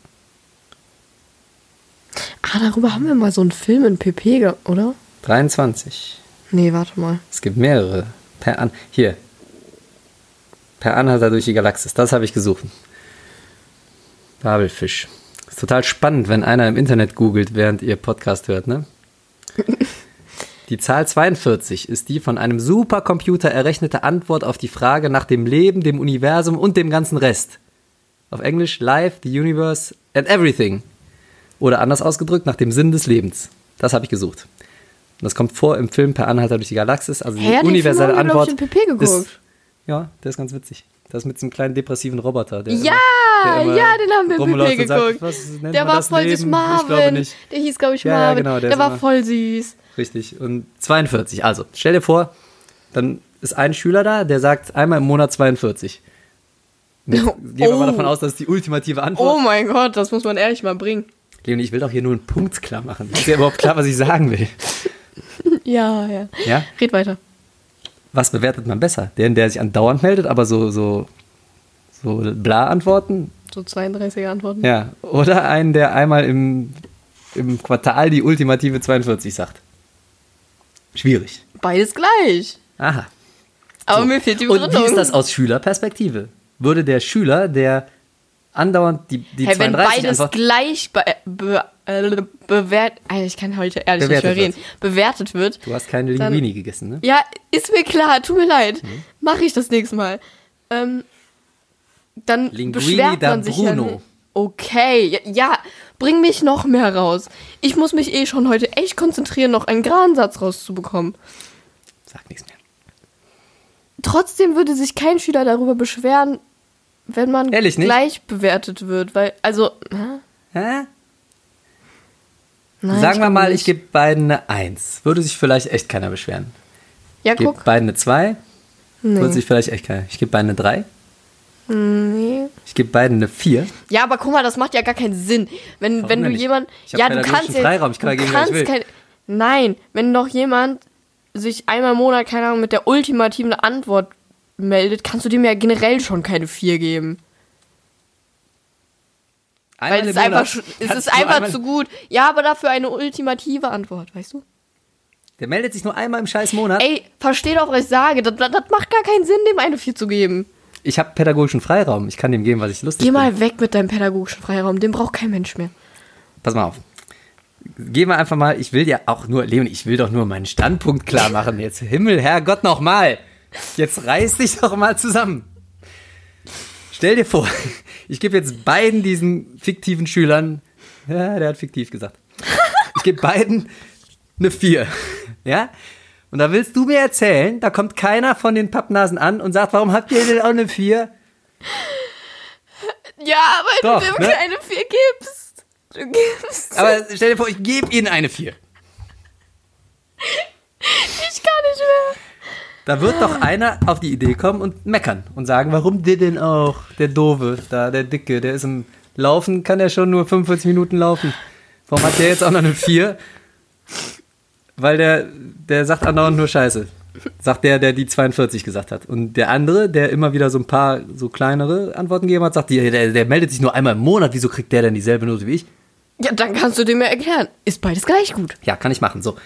Ah, darüber haben wir mal so einen Film in PP, oder? 23. Nee, warte mal. Es gibt mehrere. Per An Hier. Per Anhalter durch die Galaxis. Das habe ich gesucht. Babelfisch. Ist total spannend, wenn einer im Internet googelt, während ihr Podcast hört, ne? Die Zahl 42 ist die von einem Supercomputer errechnete Antwort auf die Frage nach dem Leben, dem Universum und dem ganzen Rest. Auf Englisch Life, the Universe and everything. Oder anders ausgedrückt, nach dem Sinn des Lebens. Das habe ich gesucht. Und das kommt vor im Film Per Anhalter durch die Galaxis. Also die den universelle Film haben wir, Antwort. ich, im PP geguckt. Ist, ja, der ist ganz witzig. Das mit so einem kleinen depressiven Roboter. Der Ja, immer- der immer ja, den haben wir im PP und sagt, geguckt. was der war voll Leben? süß. Marvin. nicht. Der hieß, glaube ich, Ja, ja, Marvin. genau, der der war immer- voll süß. Richtig. Und 42. Also, stell dir vor, dann ist ein Schüler da, der sagt einmal im Monat 42. Jetzt gehen wir mal Oh. davon aus, das ist die ultimative Antwort. Oh mein Gott, das muss man ehrlich mal bringen. Leonie, ich will doch hier nur einen Punkt klar machen. Ist ja überhaupt klar, was ich sagen will. Ja, ja. Ja? Red weiter. Was bewertet man besser? Den, der sich andauernd meldet, aber so, so, so bla antworten? So 32er Antworten. Ja. Oder einen, der einmal im, im Quartal die ultimative 42 sagt? Schwierig. Beides gleich. Aha. Aber So. mir fehlt die Und Begründung. wie ist das aus Schülerperspektive? Würde der Schüler, der andauernd die, die Hey, wenn 32 beides einfach gleich be be äh, bewert Alter, ich kann heute ehrlich Bewertet nicht mehr reden. Bewertet wird. Du hast keine Dann- Linguini gegessen, ne? Ja, ist mir klar, tut mir leid. Mhm. Mache ich das nächste Mal. Ähm, dann Linguini beschwert da man sich ja Bruno. nicht. Okay, ja, ja, bring mich noch mehr raus. Ich muss mich eh schon heute echt konzentrieren, noch einen geraden Satz rauszubekommen. Sag nichts mehr. Trotzdem würde sich kein Schüler darüber beschweren, wenn man Ehrlich nicht? gleich bewertet wird, weil, also, hä? Hä? Nein, Sagen wir mal, nicht. ich gebe beiden eine 1. Würde sich vielleicht echt keiner beschweren. Ja, Ich gebe guck. beiden eine 2. Nee. Würde sich vielleicht echt keiner. Ich gebe beiden eine 3. Nee. Ich gebe beiden eine 4. Ja, aber guck mal, das macht ja gar keinen Sinn. Wenn, Warum wenn du nicht? jemand. Ich ja, du kannst ja. Freiraum, ich kann du ich kannst will. kein, Nein, wenn doch jemand sich einmal im Monat, keine Ahnung, mit der ultimativen Antwort meldet, kannst du dem ja generell schon keine 4 geben. Einmal Weil es ist einfach, es ist einfach zu gut. Ja, aber dafür eine ultimative Antwort, weißt du? Der meldet sich nur einmal im scheiß Monat. Ey, versteh doch, was ich sage. Das, das, das macht gar keinen Sinn, dem eine 4 zu geben. Ich habe pädagogischen Freiraum. Ich kann dem geben, was ich lustig Geh mal weg mit deinem pädagogischen Freiraum. Den braucht kein Mensch mehr. Pass mal auf. Gehen wir einfach mal, ich will ja auch nur, Leon, ich will doch nur meinen Standpunkt klar machen. Jetzt Himmel, Herrgott, nochmal. Jetzt reiß dich doch mal zusammen. Stell dir vor, ich gebe jetzt beiden diesen fiktiven Schülern, ja, der hat fiktiv gesagt. Ich gebe beiden eine 4. Ja? Und da willst du mir erzählen, da kommt keiner von den Pappnasen an und sagt, warum habt ihr denn auch eine 4? Ja, weil Doch, du dem ne? keine 4 gibst. Du gibst. Aber stell dir vor, ich gebe ihnen eine 4. ich kann nicht mehr. Da wird doch einer auf die Idee kommen und meckern und sagen, warum der denn auch? Der Doofe, da, der Dicke, der ist im Laufen, kann er schon nur 45 Minuten laufen. Warum hat der jetzt auch noch eine 4? Weil der, der sagt andauernd nur Scheiße. Sagt der, der die 42 gesagt hat. Und der andere, der immer wieder so ein paar so kleinere Antworten gegeben hat, sagt, der, der, der meldet sich nur einmal im Monat. Wieso kriegt der denn dieselbe Note wie ich? Ja, dann kannst du dem ja erklären. Ist beides gleich gut. Ja, kann ich machen. So.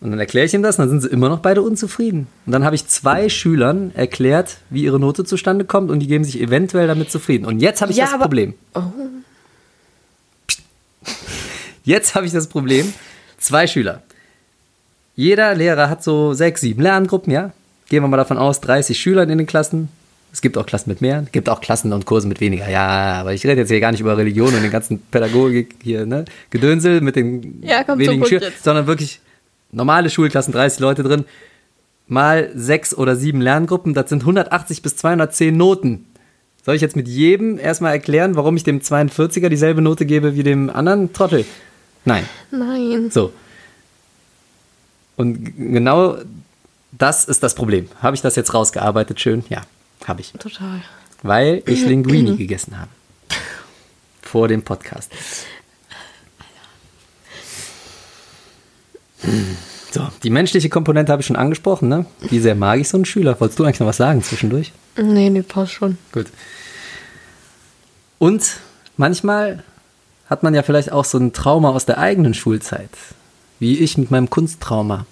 Und dann erkläre ich ihm das und dann sind sie immer noch beide unzufrieden. Und dann habe ich zwei Schülern erklärt, wie ihre Note zustande kommt und die geben sich eventuell damit zufrieden. Und jetzt habe ich Ja, das Problem. Oh. Jetzt habe ich das Problem, Zwei Schüler. Jeder Lehrer hat so sechs, sieben Lerngruppen, ja? Gehen wir mal davon aus, 30 Schüler in den Klassen. Es gibt auch Klassen mit mehr, es gibt auch Klassen und Kurse mit weniger. Ja, aber ich rede jetzt hier gar nicht über Religion und den ganzen Pädagogik hier, ne? Gedönsel mit den Ja, wenigen Schülern, sondern wirklich normale Schulklassen, 30 Leute drin, mal sechs oder sieben Lerngruppen, das sind 180 bis 210 Noten. Soll ich jetzt mit jedem erstmal erklären, warum ich dem 42er dieselbe Note gebe wie dem anderen Trottel? Nein. Nein. So. Und genau das ist das Problem. Habe ich das jetzt rausgearbeitet? Schön? Ja, habe ich. Total. Weil ich Linguini gegessen habe. Vor dem Podcast. So, die menschliche Komponente habe ich schon angesprochen, ne? Wie sehr mag ich so einen Schüler? Wolltest du eigentlich noch was sagen zwischendurch? Nee, nee, passt schon. Gut. Und manchmal hat man ja vielleicht auch so ein Trauma aus der eigenen Schulzeit. Wie ich mit meinem Kunsttrauma.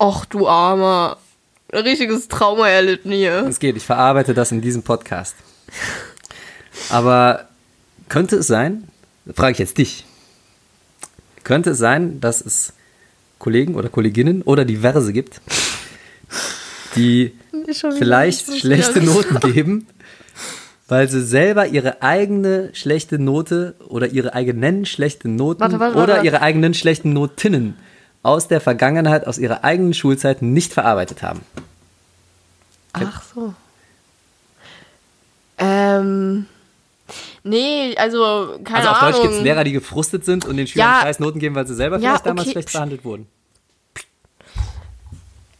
Och, du Armer. Ein richtiges Trauma erlitten hier. Es geht, ich verarbeite das in diesem Podcast. Aber könnte es sein, frage ich jetzt dich, könnte es sein, dass es Kollegen oder Kolleginnen oder diverse gibt, die vielleicht schlechte. Noten geben, weil sie selber ihre eigene schlechte Note oder ihre eigenen schlechten Noten Warte, warte, oder warte. ihre eigenen schlechten Notinnen aus der Vergangenheit, aus ihrer eigenen Schulzeit nicht verarbeitet haben. Ach so. Ähm. Nee, also, keine Also auf Ahnung. Deutsch gibt es Lehrer, die gefrustet sind und den Schülern Ja. scheiß Noten geben, weil sie selber Ja, vielleicht damals okay. schlecht behandelt wurden.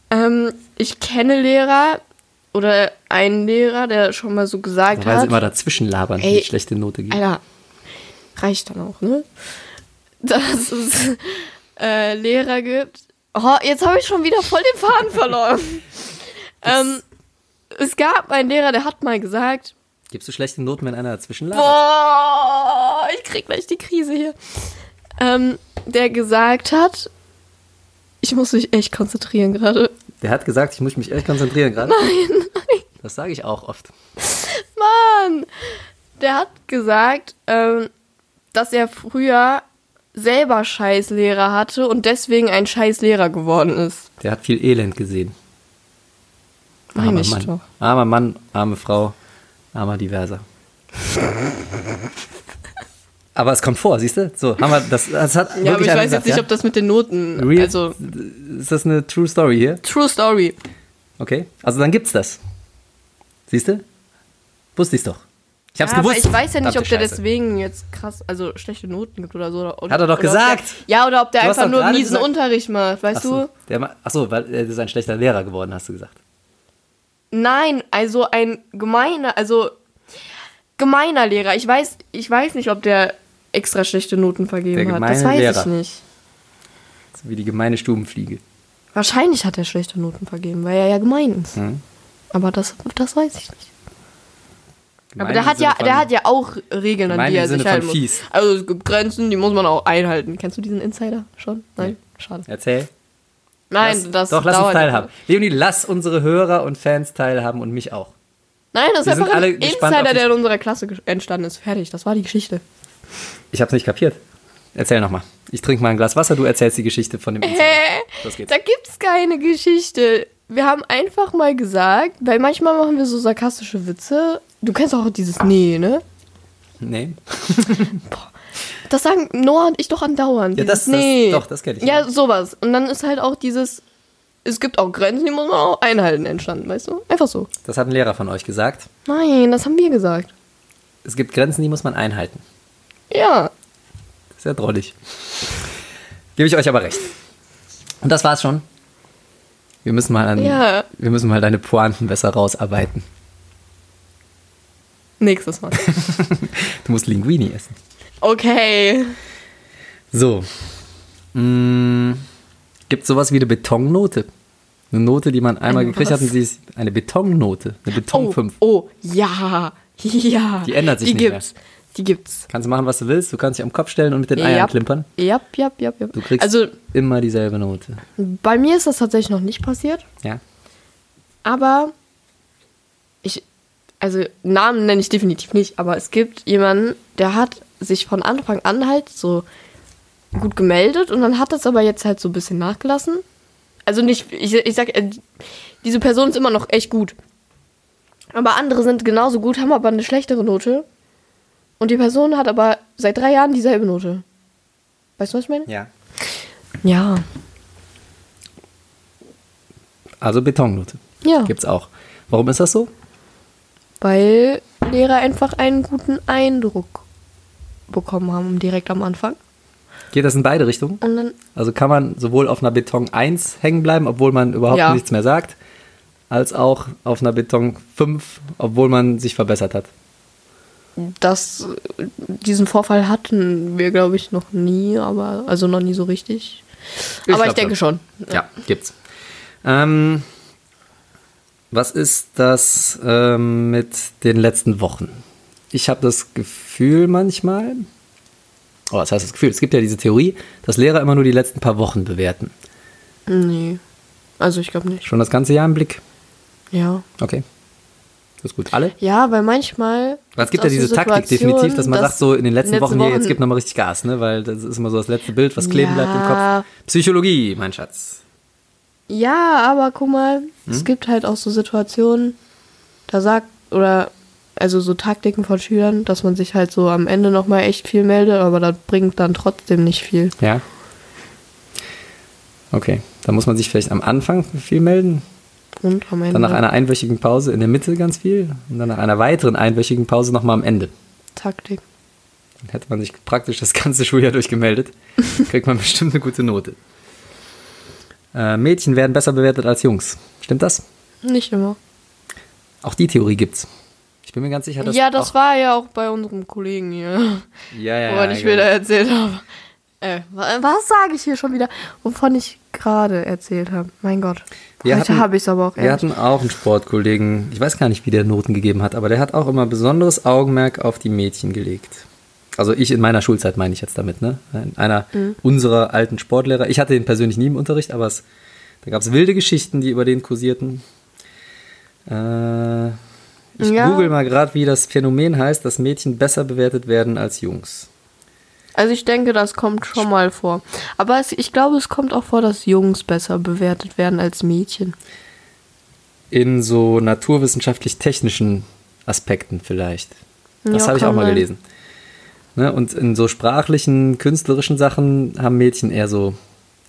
Ähm, ich kenne Lehrer oder einen Lehrer, der schon mal so gesagt Weil sie hat. immer dazwischen labern, Ey, die schlechte Note geben. Alter, reicht dann auch, ne? Dass es äh, Lehrer gibt. Oh, jetzt habe ich schon wieder voll den Faden verloren. ähm, es gab einen Lehrer, der hat mal gesagt, Gibst du schlechte Noten, wenn einer dazwischen labert? boah, ich krieg gleich die Krise hier. Ähm, der gesagt hat, ich muss mich echt konzentrieren gerade. Der hat gesagt, ich muss mich echt konzentrieren gerade. Nein, nein. Das sage ich auch oft. Mann! Der hat gesagt, ähm, dass er früher selber Scheißlehrer hatte und deswegen ein Scheißlehrer geworden ist. Der hat viel Elend gesehen. Armer Mann. doch. Armer Mann, arme Frau, armer Diverser. Aber es kommt vor, siehst du? So, haben wir das. das hat Ja, aber ich weiß jetzt gesagt, nicht, ja? ob das mit den Noten. Real, Also, ist das eine True Story hier? True Story. Okay, also dann gibt's das. Siehst du? Wusste ich's doch. Ich hab's ja, aber gewusst. ich weiß ja nicht, ob der Scheiße. deswegen jetzt krass, also schlechte Noten gibt oder so. Oder, Hat er doch gesagt. Der, ja, oder ob der Du einfach nur miesen gesagt- Unterricht macht, weißt Ach so, du? der, ma- ach so, weil er ist ein schlechter Lehrer geworden, hast du gesagt. Nein, also ein gemeiner, also gemeiner Lehrer. Ich weiß, ich weiß nicht, ob der extra schlechte Noten vergeben Der hat. Das weiß Lehrer. ich nicht. So wie die gemeine Stubenfliege. Wahrscheinlich hat er schlechte Noten vergeben, weil er ja gemein ist. Hm? Aber das, das weiß ich nicht. Aber Gemein der im hat ja, Sinne von- der hat ja auch Regeln, an die er sich halten muss. fies. Also es gibt Grenzen, die muss man auch einhalten. Kennst du diesen Insider schon? Nein, schade. Erzähl. Nein, Lass- das Doch, lass uns teilhaben. Leonie, lass unsere Hörer und Fans teilhaben und mich auch. Nein, das ist Wir sind einfach alle ein Insider, der in unserer Klasse entstanden ist. Fertig, das war die Geschichte. Ich hab's nicht kapiert. Erzähl nochmal. Ich trinke mal ein Glas Wasser, du erzählst die Geschichte von dem Insider. Hä? Los geht's. Da gibt's keine Geschichte. Wir haben einfach mal gesagt, weil manchmal machen wir so sarkastische Witze. Du kennst auch dieses Nee, ne? Nee. Das sagen Noah und ich doch andauernd. Ja, das- das- nee. doch, das kenn ich, Ja, sowas. Und dann ist halt auch dieses, es gibt auch Grenzen, die muss man auch einhalten, entstanden, weißt du? Einfach so. Das hat ein Lehrer von euch gesagt. Nein, das haben wir gesagt. Es gibt Grenzen, die muss man einhalten. Ja. Das ist ja drollig. Gebe ich euch aber recht. Und das war's schon. Wir müssen mal an, Ja. wir müssen mal deine Pointen besser rausarbeiten. Nächstes Mal. Du musst Linguini essen. Okay. So. Mm, gibt sowas wie eine Betonnote? Eine Note, die man einmal Eine gekriegt hat was? und sie ist eine Betonnote. Eine Beton Oh, 5. oh, ja. Ja. Die ändert sich Die nicht gibt's. Die gibt's. Kannst du machen, was du willst. Du kannst dich am Kopf stellen und mit den Eiern Jap. klimpern. Jap, jap, jap, jap. Du kriegst Also, immer dieselbe Note. bei mir ist das tatsächlich noch nicht passiert. Ja? Aber ich, also Namen nenne ich definitiv nicht, aber es gibt jemanden, der hat sich von Anfang an halt so gut gemeldet und dann hat das aber jetzt halt so ein bisschen nachgelassen. Also nicht, ich, ich sag, äh, diese Person ist immer noch echt gut. Aber andere sind genauso gut, haben aber eine schlechtere Note. Und die Person hat aber seit drei Jahren dieselbe Note. Weißt du, was ich meine? Ja. Ja. Also Betonnote. Ja. Gibt's auch. Warum ist das so? Weil Lehrer einfach einen guten Eindruck bekommen haben direkt am Anfang. Geht das in beide Richtungen? Dann, Also kann man sowohl auf einer Beton 1 hängen bleiben, obwohl man überhaupt Ja. nichts mehr sagt, als auch auf einer Beton 5, obwohl man sich verbessert hat. das, diesen Vorfall hatten wir, glaube ich, noch nie, aber also noch nie so richtig. Ich aber ich denke schon. Ja, gibt's. Ähm, was ist das ähm, mit den letzten Wochen? Ich habe das Gefühl manchmal, oh, was heißt das Gefühl? Es gibt ja diese Theorie, dass Lehrer immer nur die letzten paar Wochen bewerten. Nee. Also ich glaube nicht. Schon das ganze Jahr im Blick. Ja. Okay. Das ist gut. Alle? Ja, weil manchmal. Es gibt ja diese so Taktik definitiv, dass man sagt, so in den letzten, letzte Wochen, hier, jetzt gibt nochmal richtig Gas, ne? Weil das ist immer so das letzte Bild, was kleben bleibt im Ja. Kopf. Psychologie, mein Schatz. Ja, aber guck mal, es Hm? gibt halt auch so Situationen, da sagt, oder also so Taktiken von Schülern, dass man sich halt so am Ende nochmal echt viel meldet, aber das bringt dann trotzdem nicht viel. Ja. Okay, da muss man sich vielleicht am Anfang viel melden, Und am Ende. dann nach einer einwöchigen Pause in der Mitte ganz viel und dann nach einer weiteren einwöchigen Pause nochmal am Ende. Taktik. Dann hätte man sich praktisch das ganze Schuljahr durchgemeldet, kriegt man bestimmt eine gute Note. Äh, Mädchen werden besser bewertet als Jungs. Stimmt das? Nicht immer. Auch die Theorie gibt's. Ich bin mir ganz sicher, dass ja, das war ja auch bei unserem Kollegen hier, ja, ja, wo ja, ich genau. wieder erzählt habe. Äh, wa- was sage ich hier schon wieder? Wovon ich gerade erzählt habe. Mein Gott. Wir Heute habe ich es aber auch Wir ehrlich. hatten auch einen Sportkollegen, ich weiß gar nicht, wie der Noten gegeben hat, aber der hat auch immer besonderes Augenmerk auf die Mädchen gelegt. Also ich in meiner Schulzeit meine ich jetzt damit, ne? Einer Mhm. unserer alten Sportlehrer. Ich hatte ihn persönlich nie im Unterricht, aber es, da gab es wilde Geschichten, die über den kursierten. Äh, ich Ja. google mal gerade, wie das Phänomen heißt, dass Mädchen besser bewertet werden als Jungs. Also ich denke, das kommt schon mal vor. Aber es, ich glaube, es kommt auch vor, dass Jungs besser bewertet werden als Mädchen. In so naturwissenschaftlich-technischen Aspekten vielleicht. Das Ja, habe ich auch mal sein. gelesen. Ne, und in so sprachlichen, künstlerischen Sachen haben Mädchen eher so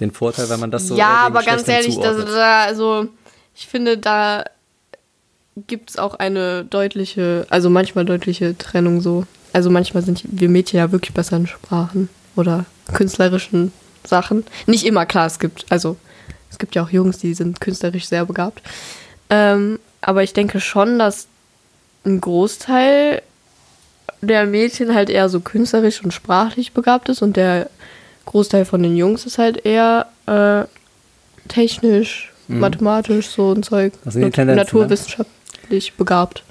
den Vorteil, wenn man das so. ja, aber ganz ehrlich, da, also ich finde, da gibt es auch eine deutliche, also manchmal deutliche Trennung so. Also manchmal sind wir Mädchen ja wirklich besser in Sprachen oder künstlerischen Sachen. Nicht immer, klar, es gibt, also es gibt ja auch Jungs, die sind künstlerisch sehr begabt. Ähm, aber ich denke schon, dass ein Großteil der Mädchen halt eher so künstlerisch und sprachlich begabt ist und der Großteil von den Jungs ist halt eher äh, technisch, mathematisch, so ein Zeug. Mhm. Nat ne? Naturwissenschaftlich begabt.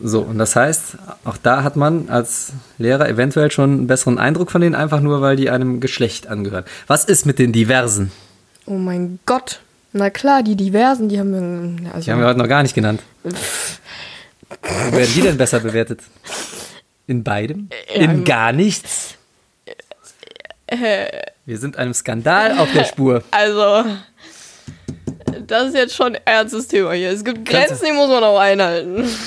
So, und das heißt, auch da hat man als Lehrer eventuell schon einen besseren Eindruck von denen, einfach nur, weil die einem Geschlecht angehören. Was ist mit den Diversen? Oh mein Gott. Na klar, die Diversen, die haben wir. Also, Die haben wir heute noch gar nicht genannt. Wo werden die denn besser bewertet? In beidem? In gar nichts? Wir sind einem Skandal auf der Spur. also, das ist jetzt schon ein ernstes Thema hier. Es gibt Grenzen, die muss man auch einhalten.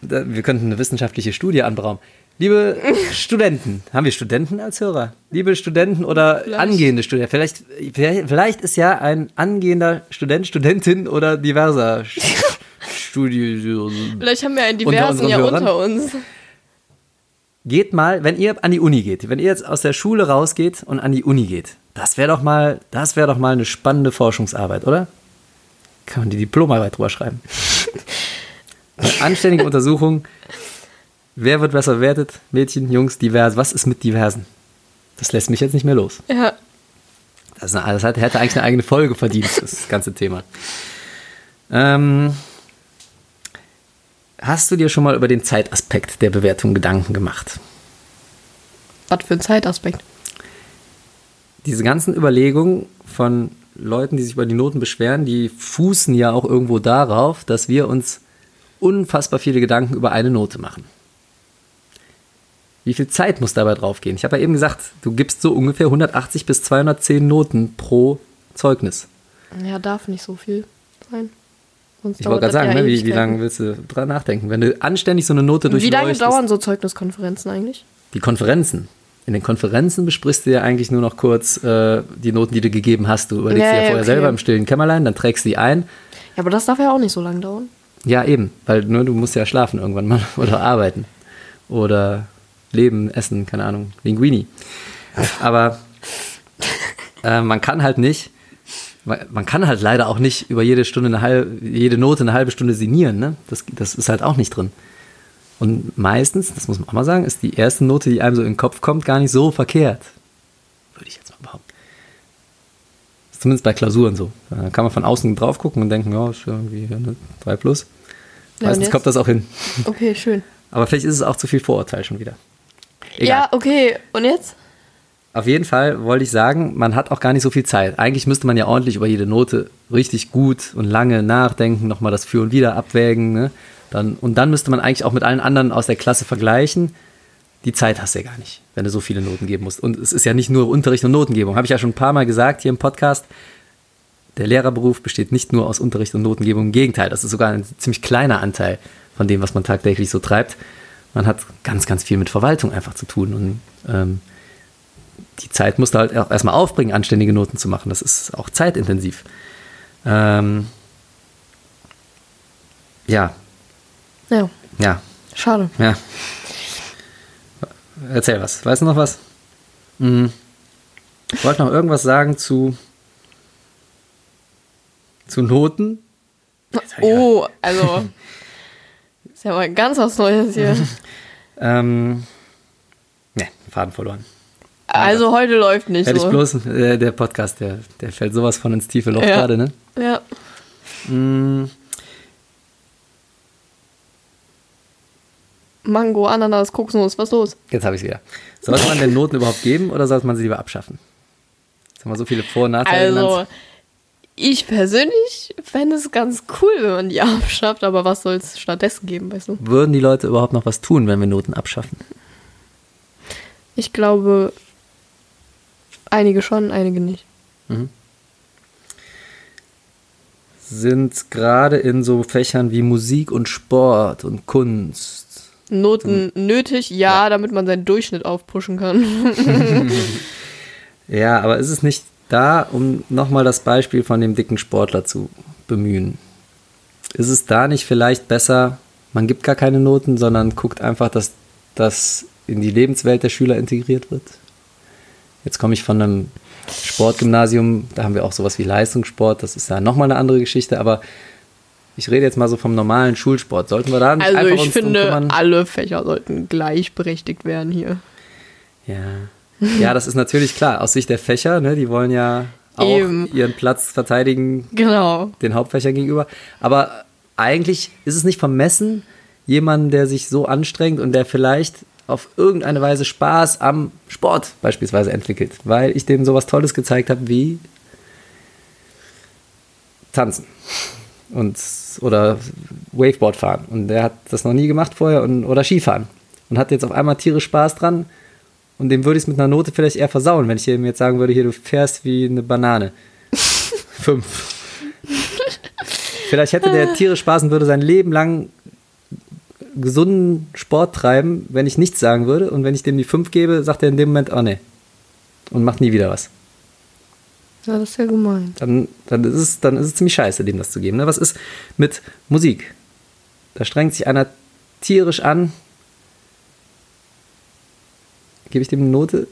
Da- Wir könnten eine wissenschaftliche Studie anberaumen. Liebe Studenten, haben wir Studenten als Hörer? Liebe Studenten oder Vielleicht. angehende Studenten, vielleicht, vielleicht, vielleicht ist ja ein angehender Student, Studentin oder diverser Studie. Vielleicht haben wir einen Unter Diversen unseren ja Hörern? unter uns. Geht mal, wenn ihr an die Uni geht, wenn ihr jetzt aus der Schule rausgeht und an die Uni geht, das wäre doch mal, das wäre doch mal eine spannende Forschungsarbeit, oder? Kann man die Diplomarbeit drüber schreiben. Eine anständige Untersuchung. Wer wird besser bewertet? Mädchen, Jungs, divers. Was ist mit Diversen? Das lässt mich jetzt nicht mehr los. Ja. Das, eine, das hat- hätte eigentlich eine eigene Folge verdient, das ganze Thema. Ähm, hast du dir schon mal über den Zeitaspekt der Bewertung Gedanken gemacht? Was für ein Zeitaspekt. Diese ganzen Überlegungen von Leuten, die sich über die Noten beschweren, die fußen ja auch irgendwo darauf, dass wir uns unfassbar viele Gedanken über eine Note machen. Wie viel Zeit muss dabei draufgehen? Ich habe ja eben gesagt, du gibst so ungefähr 180 bis 210 Noten pro Zeugnis. Ja, darf nicht so viel sein. Sonst Ich wollte gerade sagen, ne, wie, wie lange willst du dran nachdenken? Wenn du anständig so eine Note Wie lange dauern so Zeugniskonferenzen eigentlich? die Konferenzen. In den Konferenzen besprichst du ja eigentlich nur noch kurz äh, die Noten, die du gegeben hast. Du überlegst Ja, dir ja vorher okay. selber im stillen Kämmerlein, dann trägst du die ein. Ja, aber das darf ja auch nicht so lange dauern. Ja, eben, weil ne, du musst ja schlafen irgendwann mal oder arbeiten. Oder leben, essen, keine Ahnung, Linguini. Aber äh, man kann halt nicht, man kann halt leider auch nicht über jede Stunde eine halbe, jede Note eine halbe Stunde sinnieren, ne? Das, das ist halt auch nicht drin. Und meistens, das muss man auch mal sagen, ist die erste Note, die einem so in den Kopf kommt, gar nicht so verkehrt. Würde ich jetzt mal behaupten. Ist zumindest bei Klausuren so. Da kann man von außen drauf gucken und denken, ja, ist irgendwie eine 3 plus. Ja, Meistens kommt das auch hin. Okay, schön. Aber vielleicht ist es auch zu viel Vorurteil schon wieder. Egal. Ja, okay. Und jetzt? Auf jeden Fall wollte ich sagen, man hat auch gar nicht so viel Zeit. Eigentlich müsste man ja ordentlich über jede Note richtig gut und lange nachdenken, nochmal das Für und Wider abwägen. Ne? Dann, und dann müsste man eigentlich auch mit allen anderen aus der Klasse vergleichen. Die Zeit hast du ja gar nicht, wenn du so viele Noten geben musst. Und es ist ja nicht nur Unterricht und Notengebung. Habe ich ja schon ein paar Mal gesagt hier im Podcast. Der Lehrerberuf besteht nicht nur aus Unterricht und Notengebung. Im Gegenteil, das ist sogar ein ziemlich kleiner Anteil von dem, was man tagtäglich so treibt. Man hat ganz, ganz viel mit Verwaltung einfach zu tun. Und ähm, die Zeit musst du halt auch erstmal aufbringen, anständige Noten zu machen. Das ist auch zeitintensiv. Ähm, ja, Ja, ja, schade. ja. Erzähl was. Weißt du noch was? Hm. Ich wollte noch irgendwas sagen zu, zu Noten. Ich Oh, also. ist ja mal ganz was Neues hier. Ähm, ne, Faden verloren. Also heute läuft nicht Hätte ich so. bloß, äh, der Podcast, der, der fällt sowas von ins tiefe Loch Ja. gerade, ne? Ja. Mm, Mango, Ananas, Kokosnuss, was los? Jetzt habe ich es wieder. Sollte man denn Noten überhaupt geben oder sollte man sie lieber abschaffen? Jetzt haben wir so viele Vor- und Nachteile Also, genannt. ich persönlich fände es ganz cool, wenn man die abschafft, aber was soll es stattdessen geben, weißt du? Würden die Leute überhaupt noch was tun, wenn wir Noten abschaffen? Ich glaube, einige schon, einige nicht. Sind gerade in so Fächern wie Musik und Sport und Kunst. Noten nötig, ja, damit man seinen Durchschnitt aufpushen kann. Ja, aber ist es nicht da, um nochmal das Beispiel von dem dicken Sportler zu bemühen? Ist es da nicht vielleicht besser, man gibt gar keine Noten, sondern guckt einfach, dass das in die Lebenswelt der Schüler integriert wird? Jetzt komme ich von einem Sportgymnasium, da haben wir auch sowas wie Leistungssport, das ist ja nochmal eine andere Geschichte, aber ich rede jetzt mal so vom normalen Schulsport. Sollten wir da nicht Also einfach ich uns finde, alle Fächer sollten gleichberechtigt werden hier. Ja. ja, das ist natürlich klar. Aus Sicht der Fächer, ne, die wollen ja auch Eben. ihren Platz verteidigen Genau. den Hauptfächern gegenüber. Aber eigentlich ist es nicht vermessen, jemanden, der sich so anstrengt und der vielleicht auf irgendeine Weise Spaß am Sport beispielsweise entwickelt, weil ich dem sowas Tolles gezeigt habe wie Tanzen und oder Waveboard fahren und der hat das noch nie gemacht vorher und, oder Skifahren und hat jetzt auf einmal tierisch Spaß dran und dem würde ich es mit einer Note vielleicht eher versauen, wenn ich ihm jetzt sagen würde, hier du fährst wie eine Banane. Fünf. Vielleicht hätte der tierisch Spaß und würde sein Leben lang gesunden Sport treiben, wenn ich nichts sagen würde. Und wenn ich dem die 5 gebe, sagt er in dem Moment, oh nee. Und macht nie wieder was. Ja, das ist ja gemein. Dann, dann, ist, es, dann ist es ziemlich scheiße, dem das zu geben. Ne? Was ist mit Musik? Da strengt sich einer tierisch an. Gebe ich dem eine Note?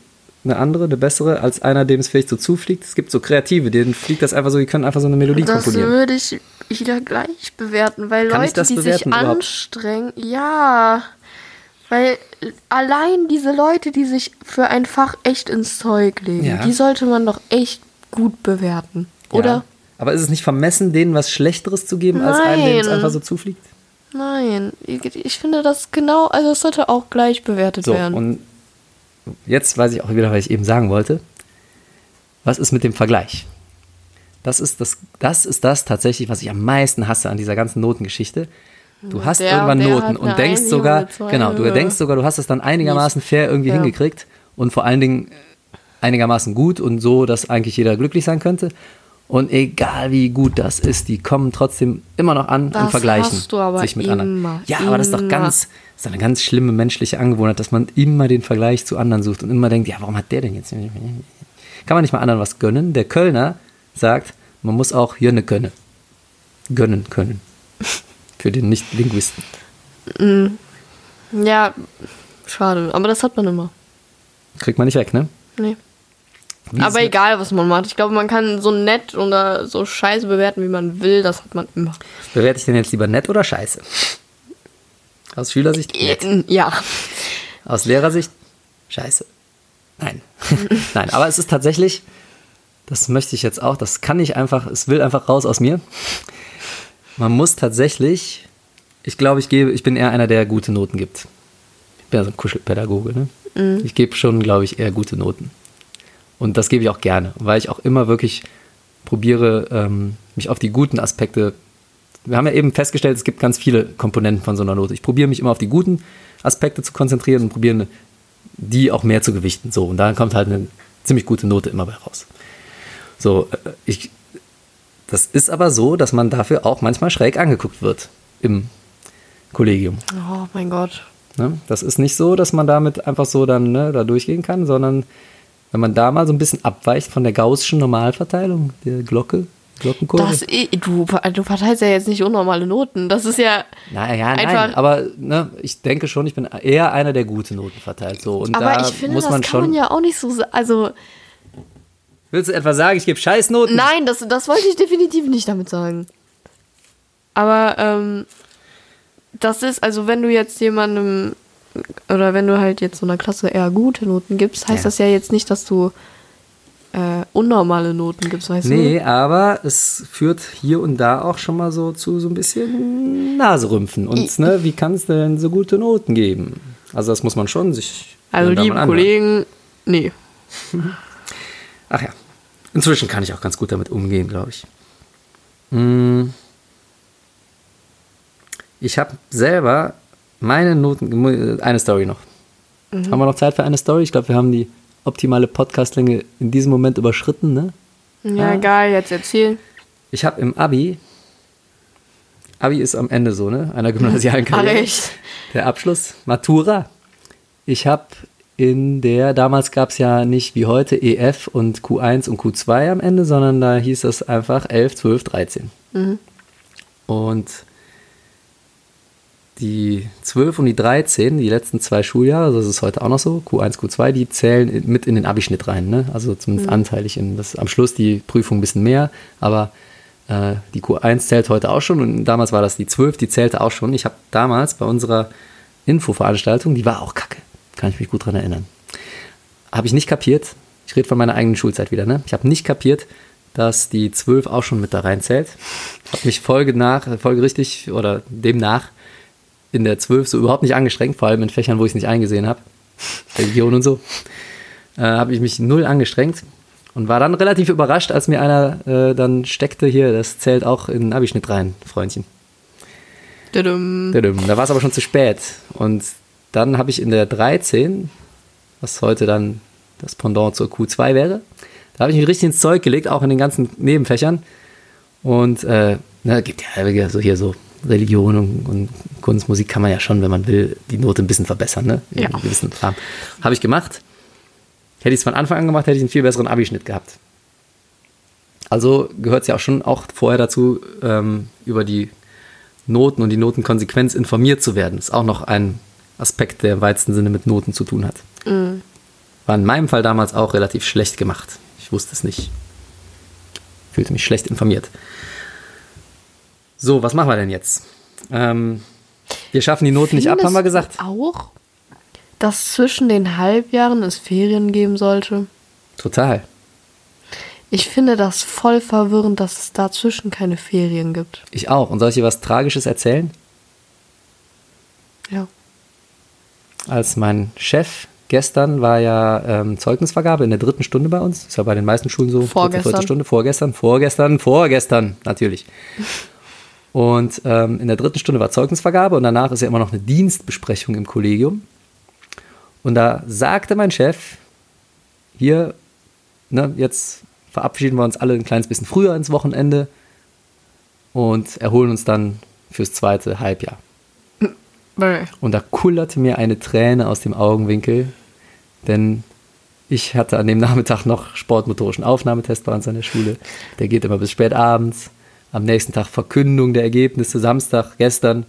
Eine andere, eine bessere, als einer, dem es vielleicht so zufliegt? Es gibt so Kreative, denen fliegt das einfach so, die können einfach so eine Melodie Das komponieren. würde ich wieder gleich bewerten, weil Kann Leute, das die bewerten sich überhaupt? anstrengen, ja, weil allein diese Leute, die sich für ein Fach echt ins Zeug legen, Ja. die sollte man doch echt gut bewerten, oder? Ja. Aber ist es nicht vermessen, denen was Schlechteres zu geben, als einem, dem es Nein. einfach so zufliegt? Nein, ich, finde das genau, also es sollte auch gleich bewertet So, werden. und jetzt weiß ich auch wieder, was ich eben sagen wollte. Was ist mit dem Vergleich? Das ist das, das ist das tatsächlich, was ich am meisten hasse an dieser ganzen Notengeschichte. Du hast der- irgendwann der Noten und denkst sogar, genau, du denkst sogar, du hast es dann einigermaßen fair irgendwie Ja. hingekriegt und vor allen Dingen einigermaßen gut und so, dass eigentlich jeder glücklich sein könnte. Und egal wie gut das ist, die kommen trotzdem immer noch an und Das vergleichen hast du aber sich mit anderen. immer, Ja, aber das ist doch immer. ganz, ist eine ganz schlimme menschliche Angewohnheit, dass man immer den Vergleich zu anderen sucht und immer denkt, ja, warum hat der denn jetzt? Kann man nicht mal anderen was gönnen? Der Kölner sagt, man muss auch Jönne gönnen. Gönnen können. Für den Nicht-Linguisten. Ja, schade. Aber das hat man immer. Kriegt man nicht weg, ne? Nee. Wie Aber egal, was man macht. Ich glaube, man kann so nett oder so scheiße bewerten, wie man will. Das hat man immer. Bewerte ich denn jetzt lieber nett oder scheiße? Aus Schülersicht nett. Ja. Aus Lehrersicht scheiße. Nein. Nein, aber es ist tatsächlich, das möchte ich jetzt auch, das kann ich einfach, es will einfach raus aus mir. Man muss tatsächlich, ich glaube, ich gebe, ich bin eher einer, der gute Noten gibt. Ich bin ja so ein Kuschelpädagoge, ne? Ich gebe schon, glaube ich, eher gute Noten. Und das gebe ich auch gerne, weil ich auch immer wirklich probiere, ähm, mich auf die guten Aspekte. Wir haben ja eben festgestellt, es gibt ganz viele Komponenten von so einer Note. Ich probiere mich immer auf die guten Aspekte zu konzentrieren und probiere die auch mehr zu gewichten. So, und da kommt halt eine ziemlich gute Note immer bei raus. So, äh, ich, das ist aber so, dass man dafür auch manchmal schräg angeguckt wird im Kollegium. Oh mein Gott. Ne? Das ist nicht so, dass man damit einfach so dann ne, da durchgehen kann, sondern wenn man da mal so ein bisschen abweicht von der gaußschen Normalverteilung, der Glocke, Glockenkurve. Das, eh- du, du verteilst ja jetzt nicht unnormale Noten. Das ist ja. naja, nein, einfach- aber ne, ich denke schon, ich bin eher einer, der gute Noten verteilt. So. Und Aber da ich finde, muss das man kann schon. man ja auch nicht so. Also, Willst du etwa sagen, ich gebe Scheißnoten? nein, das, das wollte ich definitiv nicht damit sagen. Aber, ähm, das ist, also, wenn du jetzt jemandem. Oder wenn du halt jetzt so einer Klasse eher gute Noten gibst, heißt Ja. das ja jetzt nicht, dass du äh, unnormale Noten gibst, weißt Nee, aber es führt hier und da auch schon mal so zu so ein bisschen Naserümpfen. Und ne, wie kann es denn so gute Noten geben? Also das muss man schon sich. du? Also, liebe. Kollegen, nee. Ach ja. Inzwischen kann ich auch ganz gut damit umgehen, glaube ich. Hm. Ich habe selber meine Noten. Eine Story noch. Haben wir noch Zeit für eine Story? Ich glaube, wir haben die optimale Podcastlänge in diesem Moment überschritten, ne? Ja, Ah. egal, jetzt erzähl. Ich habe im Abi. Abi ist am Ende so, ne? Einer gymnasialen Ach, Karriere. echt? Der Abschluss, Matura. Ich habe in der, damals gab es ja nicht wie heute EF und Q1 und Q2 am Ende, sondern da hieß es einfach 11, 12, 13. Und die 12 und die 13, die letzten zwei Schuljahre, das ist heute auch noch so, Q1, Q2, die zählen mit in den Abischnitt rein. Ne? Also zumindest anteilig. In das, am Schluss die Prüfung ein bisschen mehr, aber äh, die Q1 zählt heute auch schon und damals war das die 12, die zählte auch schon. Ich habe damals bei unserer Infoveranstaltung, die war auch kacke, kann ich mich gut dran erinnern, habe ich nicht kapiert, ich rede von meiner eigenen Schulzeit wieder, ne? ich habe nicht kapiert, dass die 12 auch schon mit da reinzählt. Habe mich Folge nach, folgerichtig oder demnach in der 12 so überhaupt nicht angestrengt, vor allem in Fächern, wo ich es nicht eingesehen habe. Religion und so. Äh, habe ich mich null angestrengt und war dann relativ überrascht, als mir einer äh, dann steckte, hier, das zählt auch in den Abischnitt rein, Freundchen. Tudum. Tudum. Da war es aber schon zu spät. Und dann habe ich in der 13, was heute dann das Pendant zur Q2 wäre, da habe ich mich richtig ins Zeug gelegt, auch in den ganzen Nebenfächern. Und äh, na, gibt ja so hier so Religion und, und Kunst, Musik kann man ja schon, wenn man will, die Note ein bisschen verbessern, ne? In Ja. Habe ich gemacht. Hätte ich es von Anfang an gemacht, hätte ich einen viel besseren Abischnitt gehabt. Also gehört es ja auch schon auch vorher dazu, ähm, über die Noten und die Notenkonsequenz informiert zu werden. Ist auch noch ein Aspekt, der im weitesten Sinne mit Noten zu tun hat. War in meinem Fall damals auch relativ schlecht gemacht. Ich wusste es nicht. Fühlte mich schlecht informiert. So, was machen wir denn jetzt? Ähm, wir schaffen die Noten nicht ab, haben wir gesagt. Auch, dass zwischen den Halbjahren es Ferien geben sollte. Total. Ich finde das voll verwirrend, dass es dazwischen keine Ferien gibt. Ich auch. Und soll ich dir was Tragisches erzählen? Ja. Als mein Chef gestern war ja ähm, Zeugnisvergabe in der dritten Stunde bei uns. Ist ja bei den meisten Schulen so. dritte, Vorgestern. Vierte Stunde, vorgestern, vorgestern, vorgestern, natürlich. Und ähm, in der dritten Stunde war Zeugnisvergabe und danach ist ja immer noch eine Dienstbesprechung im Kollegium. Und da sagte mein Chef, hier, ne, jetzt verabschieden wir uns alle ein kleines bisschen früher ins Wochenende und erholen uns dann fürs zweite Halbjahr. Und da kullerte mir eine Träne aus dem Augenwinkel, denn ich hatte an dem Nachmittag noch sportmotorischen Aufnahmetest bei uns an der Schule. Der geht immer bis spät abends. Am nächsten Tag Verkündung der Ergebnisse, Samstag, gestern,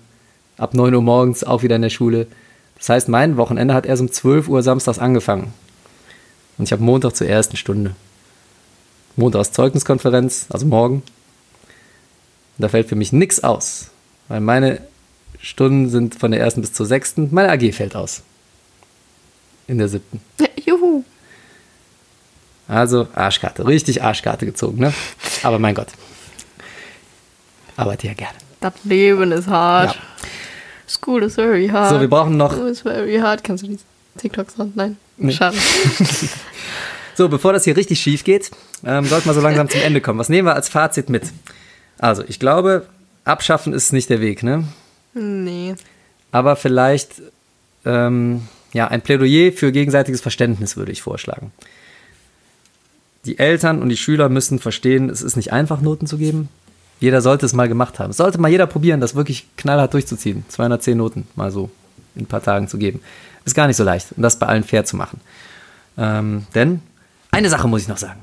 ab 9 Uhr morgens auch wieder in der Schule. Das heißt, mein Wochenende hat erst um 12 Uhr samstags angefangen. Und ich habe Montag zur ersten Stunde. Montags Zeugniskonferenz, also morgen. Und da fällt für mich nichts aus, weil meine Stunden sind von der ersten bis zur sechsten. Meine AG fällt aus. In der siebten. Juhu. Also Arschkarte, richtig Arschkarte gezogen, ne? Aber mein Gott. Arbeite ja gerne. Das Leben ist hart. Ja. School is very hard. So, wir brauchen noch, School is very hard. Kannst du die TikToks noch? Nein. Nee. Schade. so, bevor das hier richtig schief geht, ähm, sollten wir so langsam zum Ende kommen. Was nehmen wir als Fazit mit? Also, ich glaube, abschaffen ist nicht der Weg, ne? nee. Aber vielleicht ähm, ja, ein Plädoyer für gegenseitiges Verständnis würde ich vorschlagen. Die Eltern und die Schüler müssen verstehen, es ist nicht einfach, Noten zu geben. Jeder sollte es mal gemacht haben. Sollte mal jeder probieren, das wirklich knallhart durchzuziehen. 210 Noten mal so in ein paar Tagen zu geben. Ist gar nicht so leicht. Und das bei allen fair zu machen. Ähm, denn eine Sache muss ich noch sagen.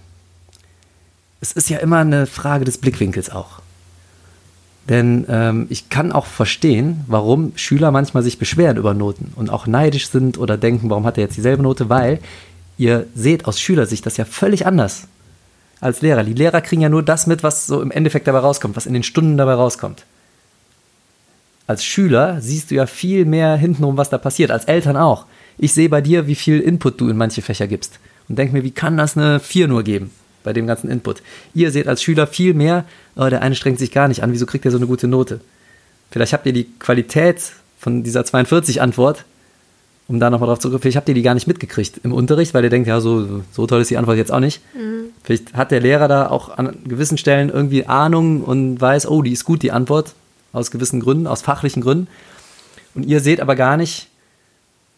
Es ist ja immer eine Frage des Blickwinkels auch. Denn ähm, ich kann auch verstehen, warum Schüler manchmal sich beschweren über Noten und auch neidisch sind oder denken, warum hat er jetzt dieselbe Note, weil ihr seht aus Schülersicht das ja völlig anders als Lehrer. Die Lehrer kriegen ja nur das mit, was so im Endeffekt dabei rauskommt, was in den Stunden dabei rauskommt. Als Schüler siehst du ja viel mehr hintenrum, was da passiert, als Eltern auch. Ich sehe bei dir, wie viel Input du in manche Fächer gibst und denke mir, wie kann das eine 4 nur geben bei dem ganzen Input? Ihr seht als Schüler viel mehr, oh, der eine strengt sich gar nicht an, wieso kriegt er so eine gute Note? Vielleicht habt ihr die Qualität von dieser 42-Antwort, um da nochmal drauf zurück, vielleicht habt ihr die gar nicht mitgekriegt im Unterricht, weil ihr denkt, ja, so, so toll ist die Antwort jetzt auch nicht. Vielleicht hat der Lehrer da auch an gewissen Stellen irgendwie Ahnung und weiß, oh, die ist gut, die Antwort, aus gewissen Gründen, aus fachlichen Gründen. Und ihr seht aber gar nicht,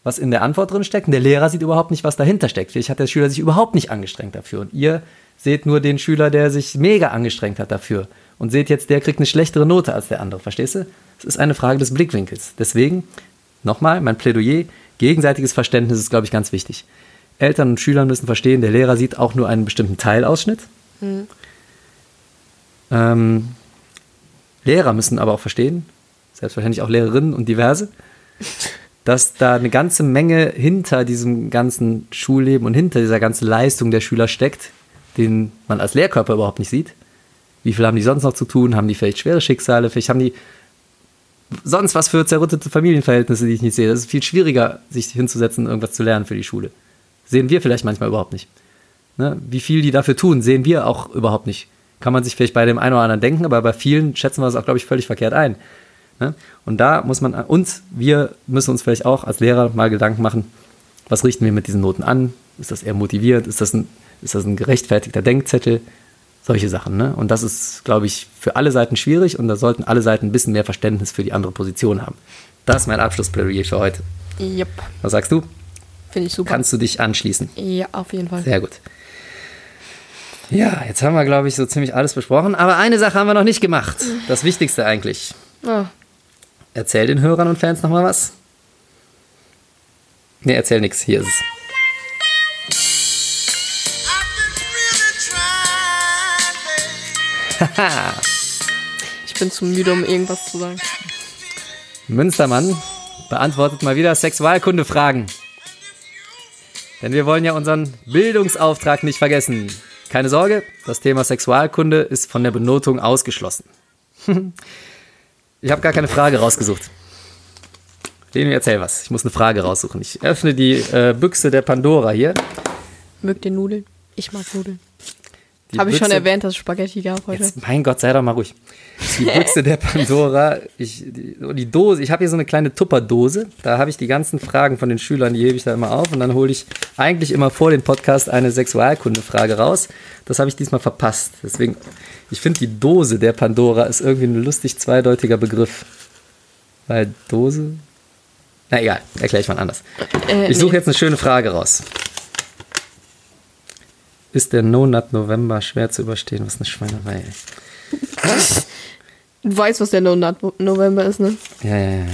was in der Antwort drin steckt. Und der Lehrer sieht überhaupt nicht, was dahinter steckt. Vielleicht hat der Schüler sich überhaupt nicht angestrengt dafür. Und ihr seht nur den Schüler, der sich mega angestrengt hat dafür. Und seht jetzt, der kriegt eine schlechtere Note als der andere. Verstehst du? Es ist eine Frage des Blickwinkels. Deswegen, nochmal, mein Plädoyer, gegenseitiges Verständnis ist, glaube ich, ganz wichtig. Eltern und Schüler müssen verstehen, der Lehrer sieht auch nur einen bestimmten Teilausschnitt. Ähm, Lehrer müssen aber auch verstehen, selbstverständlich auch Lehrerinnen und diverse, dass da eine ganze Menge hinter diesem ganzen Schulleben und hinter dieser ganzen Leistung der Schüler steckt, den man als Lehrkörper überhaupt nicht sieht. Wie viel haben die sonst noch zu tun? Haben die vielleicht schwere Schicksale? Vielleicht haben die sonst was für zerrüttete Familienverhältnisse, die ich nicht sehe. Das ist viel schwieriger, sich hinzusetzen irgendwas zu lernen für die Schule. Sehen wir vielleicht manchmal überhaupt nicht. Ne? Wie viel die dafür tun, sehen wir auch überhaupt nicht. Kann man sich vielleicht bei dem einen oder anderen denken, aber bei vielen schätzen wir das auch, glaube ich, völlig verkehrt ein. Ne? Und da muss man, und wir müssen uns vielleicht auch als Lehrer mal Gedanken machen, was richten wir mit diesen Noten an? Ist das eher motiviert? Ist das ein, ist das ein gerechtfertigter Denkzettel? Solche Sachen. Ne? Und das ist, glaube ich, für alle Seiten schwierig und da sollten alle Seiten ein bisschen mehr Verständnis für die andere Position haben. Das ist mein Abschlussplädoyer für heute. Yep. Was sagst du? Finde ich super. Kannst du dich anschließen? ja, auf jeden Fall. Sehr gut. Ja, jetzt haben wir, glaube ich, so ziemlich alles besprochen. Aber eine Sache haben wir noch nicht gemacht. Das Wichtigste eigentlich. Ah, Erzähl den Hörern und Fans nochmal was. Nee, erzähl nichts. Hier ist es. ich bin zu müde, um irgendwas zu sagen. Münstermann beantwortet mal wieder Sexualkunde-Fragen. Denn wir wollen ja unseren Bildungsauftrag nicht vergessen. Keine Sorge, das Thema Sexualkunde ist von der Benotung ausgeschlossen. ich habe gar keine Frage rausgesucht. Leni, erzähl was. Ich muss eine Frage raussuchen. Ich öffne die äh, Büchse der Pandora hier. Mögt ihr Nudeln? Ich mag Nudeln. Habe ich schon erwähnt, dass es Spaghetti gab heute. Jetzt, mein Gott, sei doch mal ruhig. Die Büchse der Pandora, ich, die, die Dose, ich habe hier so eine kleine Tupperdose, da habe ich die ganzen Fragen von den Schülern, die hebe ich da immer auf und dann hole ich eigentlich immer vor den Podcast eine Sexualkunde-Frage raus. Das habe ich diesmal verpasst. Deswegen, ich finde die Dose der Pandora ist irgendwie ein lustig zweideutiger Begriff. Weil Dose. Na egal, erkläre ich mal anders. Äh, Ich suche nee. jetzt eine schöne Frage raus. Ist der No-Nut November schwer zu überstehen? Was eine Schweinerei. ey. Du weißt, was der No-Nut November ist, ne? Ja, ja, ja.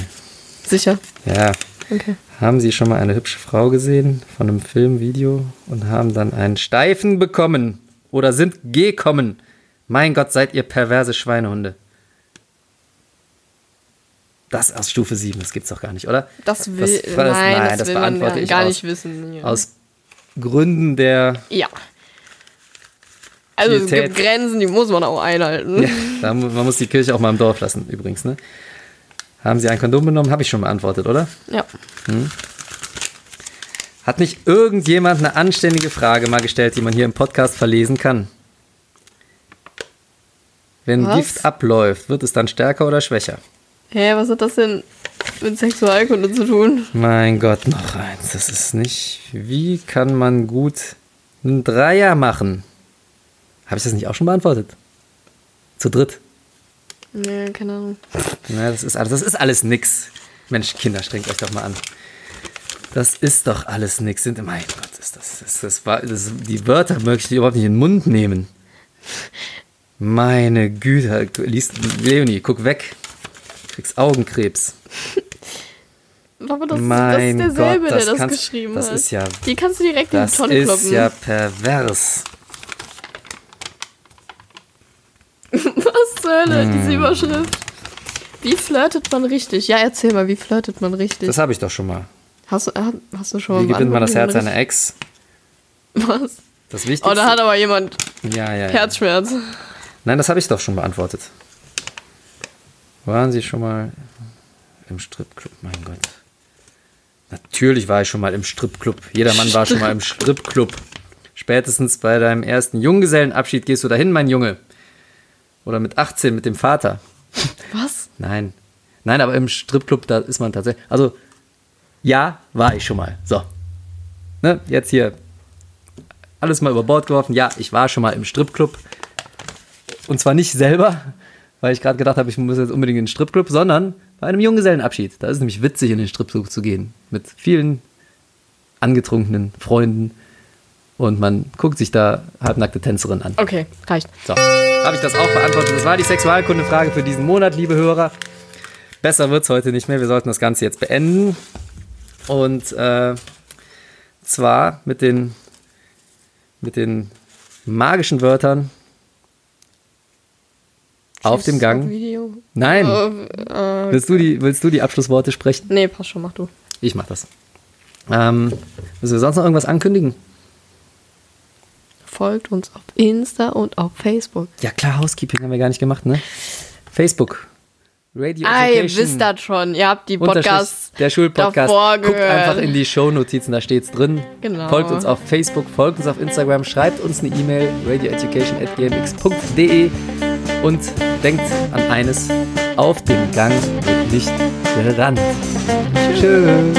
Sicher. Ja. Okay. Haben Sie schon mal eine hübsche Frau gesehen von einem Filmvideo und haben dann einen Steifen bekommen oder sind gekommen? Mein Gott, seid ihr perverse Schweinehunde. Das aus Stufe 7, das gibt's doch gar nicht, oder? Das will, das, nein, nein, das, das will man beantworte gar, ich gar aus, nicht wissen. Ja. aus Gründen der ja. Also es gibt Grenzen, die muss man auch einhalten. Ja, da, man muss die Kirche auch mal im Dorf lassen, übrigens. Ne? Haben Sie ein Kondom genommen? Habe ich schon beantwortet, oder? Ja. Hat nicht irgendjemand eine anständige Frage mal gestellt, die man hier im Podcast verlesen kann? Wenn Was? Gift abläuft, wird es dann stärker oder schwächer? Hä, was hat das denn mit Sexualkunde zu tun? Mein Gott, noch eins. Das ist nicht. Wie kann man gut einen Dreier machen? Habe ich das nicht auch schon beantwortet? Zu dritt. Nee, keine Ahnung. Na, das ist alles, das ist alles nix. Mensch, Kinder, strengt euch doch mal an. Das ist doch alles nix. Sind, mein Gott, ist das, das, das, war, das die Wörter möchte ich überhaupt nicht in den Mund nehmen. Meine Güte, liest, Leonie, guck weg. Du kriegst Augenkrebs. Aber das, Mein das ist derselbe, Gott, der das das kannst- geschrieben das hat. ist ja- Die kannst du direkt in die Das Tonne ist kloppen. ja pervers. Was zur Hölle, Hm. diese Überschrift. Wie flirtet man richtig? Ja, erzähl mal, wie flirtet man richtig? Das habe ich doch schon mal. hast, du, hast, du schon mal Wie gewinnt man das Herz beantwortet, einer Ex? richtig- Das Was? Wichtigste. Oh, da hat aber jemand ja, ja, ja. Herzschmerz. Nein, das habe ich doch schon beantwortet. Waren Sie schon mal im Stripclub? Mein Gott. Natürlich war ich schon mal im Stripclub. Jeder Mann war schon mal im Stripclub. Spätestens bei deinem ersten Junggesellenabschied gehst du dahin, mein Junge. Oder mit 18 mit dem Vater. Was? Nein. Nein, aber im Stripclub, da ist man tatsächlich. Also, ja, war ich schon mal. So. Ne, jetzt hier alles mal über Bord geworfen. Ja, ich war schon mal im Stripclub. Und zwar nicht selber, weil ich gerade gedacht habe, ich muss jetzt unbedingt in den Stripclub, sondern bei einem Junggesellenabschied. Da ist nämlich witzig, in den Stripclub zu gehen. Mit vielen angetrunkenen Freunden. Und man guckt sich da halbnackte Tänzerinnen an. Okay, reicht. So, habe ich das auch beantwortet. Das war die Sexualkunde-Frage für diesen Monat, liebe Hörer. Besser wird es heute nicht mehr. Wir sollten das Ganze jetzt beenden. Und äh, zwar mit den, mit den magischen Wörtern auf dem Gang. Video. Nein, Äh, äh, willst du, die, willst du die Abschlussworte sprechen? nee, passt schon, mach du. Ich mach das. Ähm, müssen wir sonst noch irgendwas ankündigen? Folgt uns auf Insta und auf Facebook. Ja klar, Housekeeping haben wir gar nicht gemacht, ne? Facebook. Radio Ah, ihr wisst das schon. Ihr habt die Podcasts der Schulpodcast. Guckt gehört. einfach in die Shownotizen, da steht's drin. Genau. Folgt uns auf Facebook, folgt uns auf Instagram, schreibt uns eine E-Mail radioeducation@gmx.de und denkt an eines: Auf dem Gang wird nicht gerannt. Tschüss.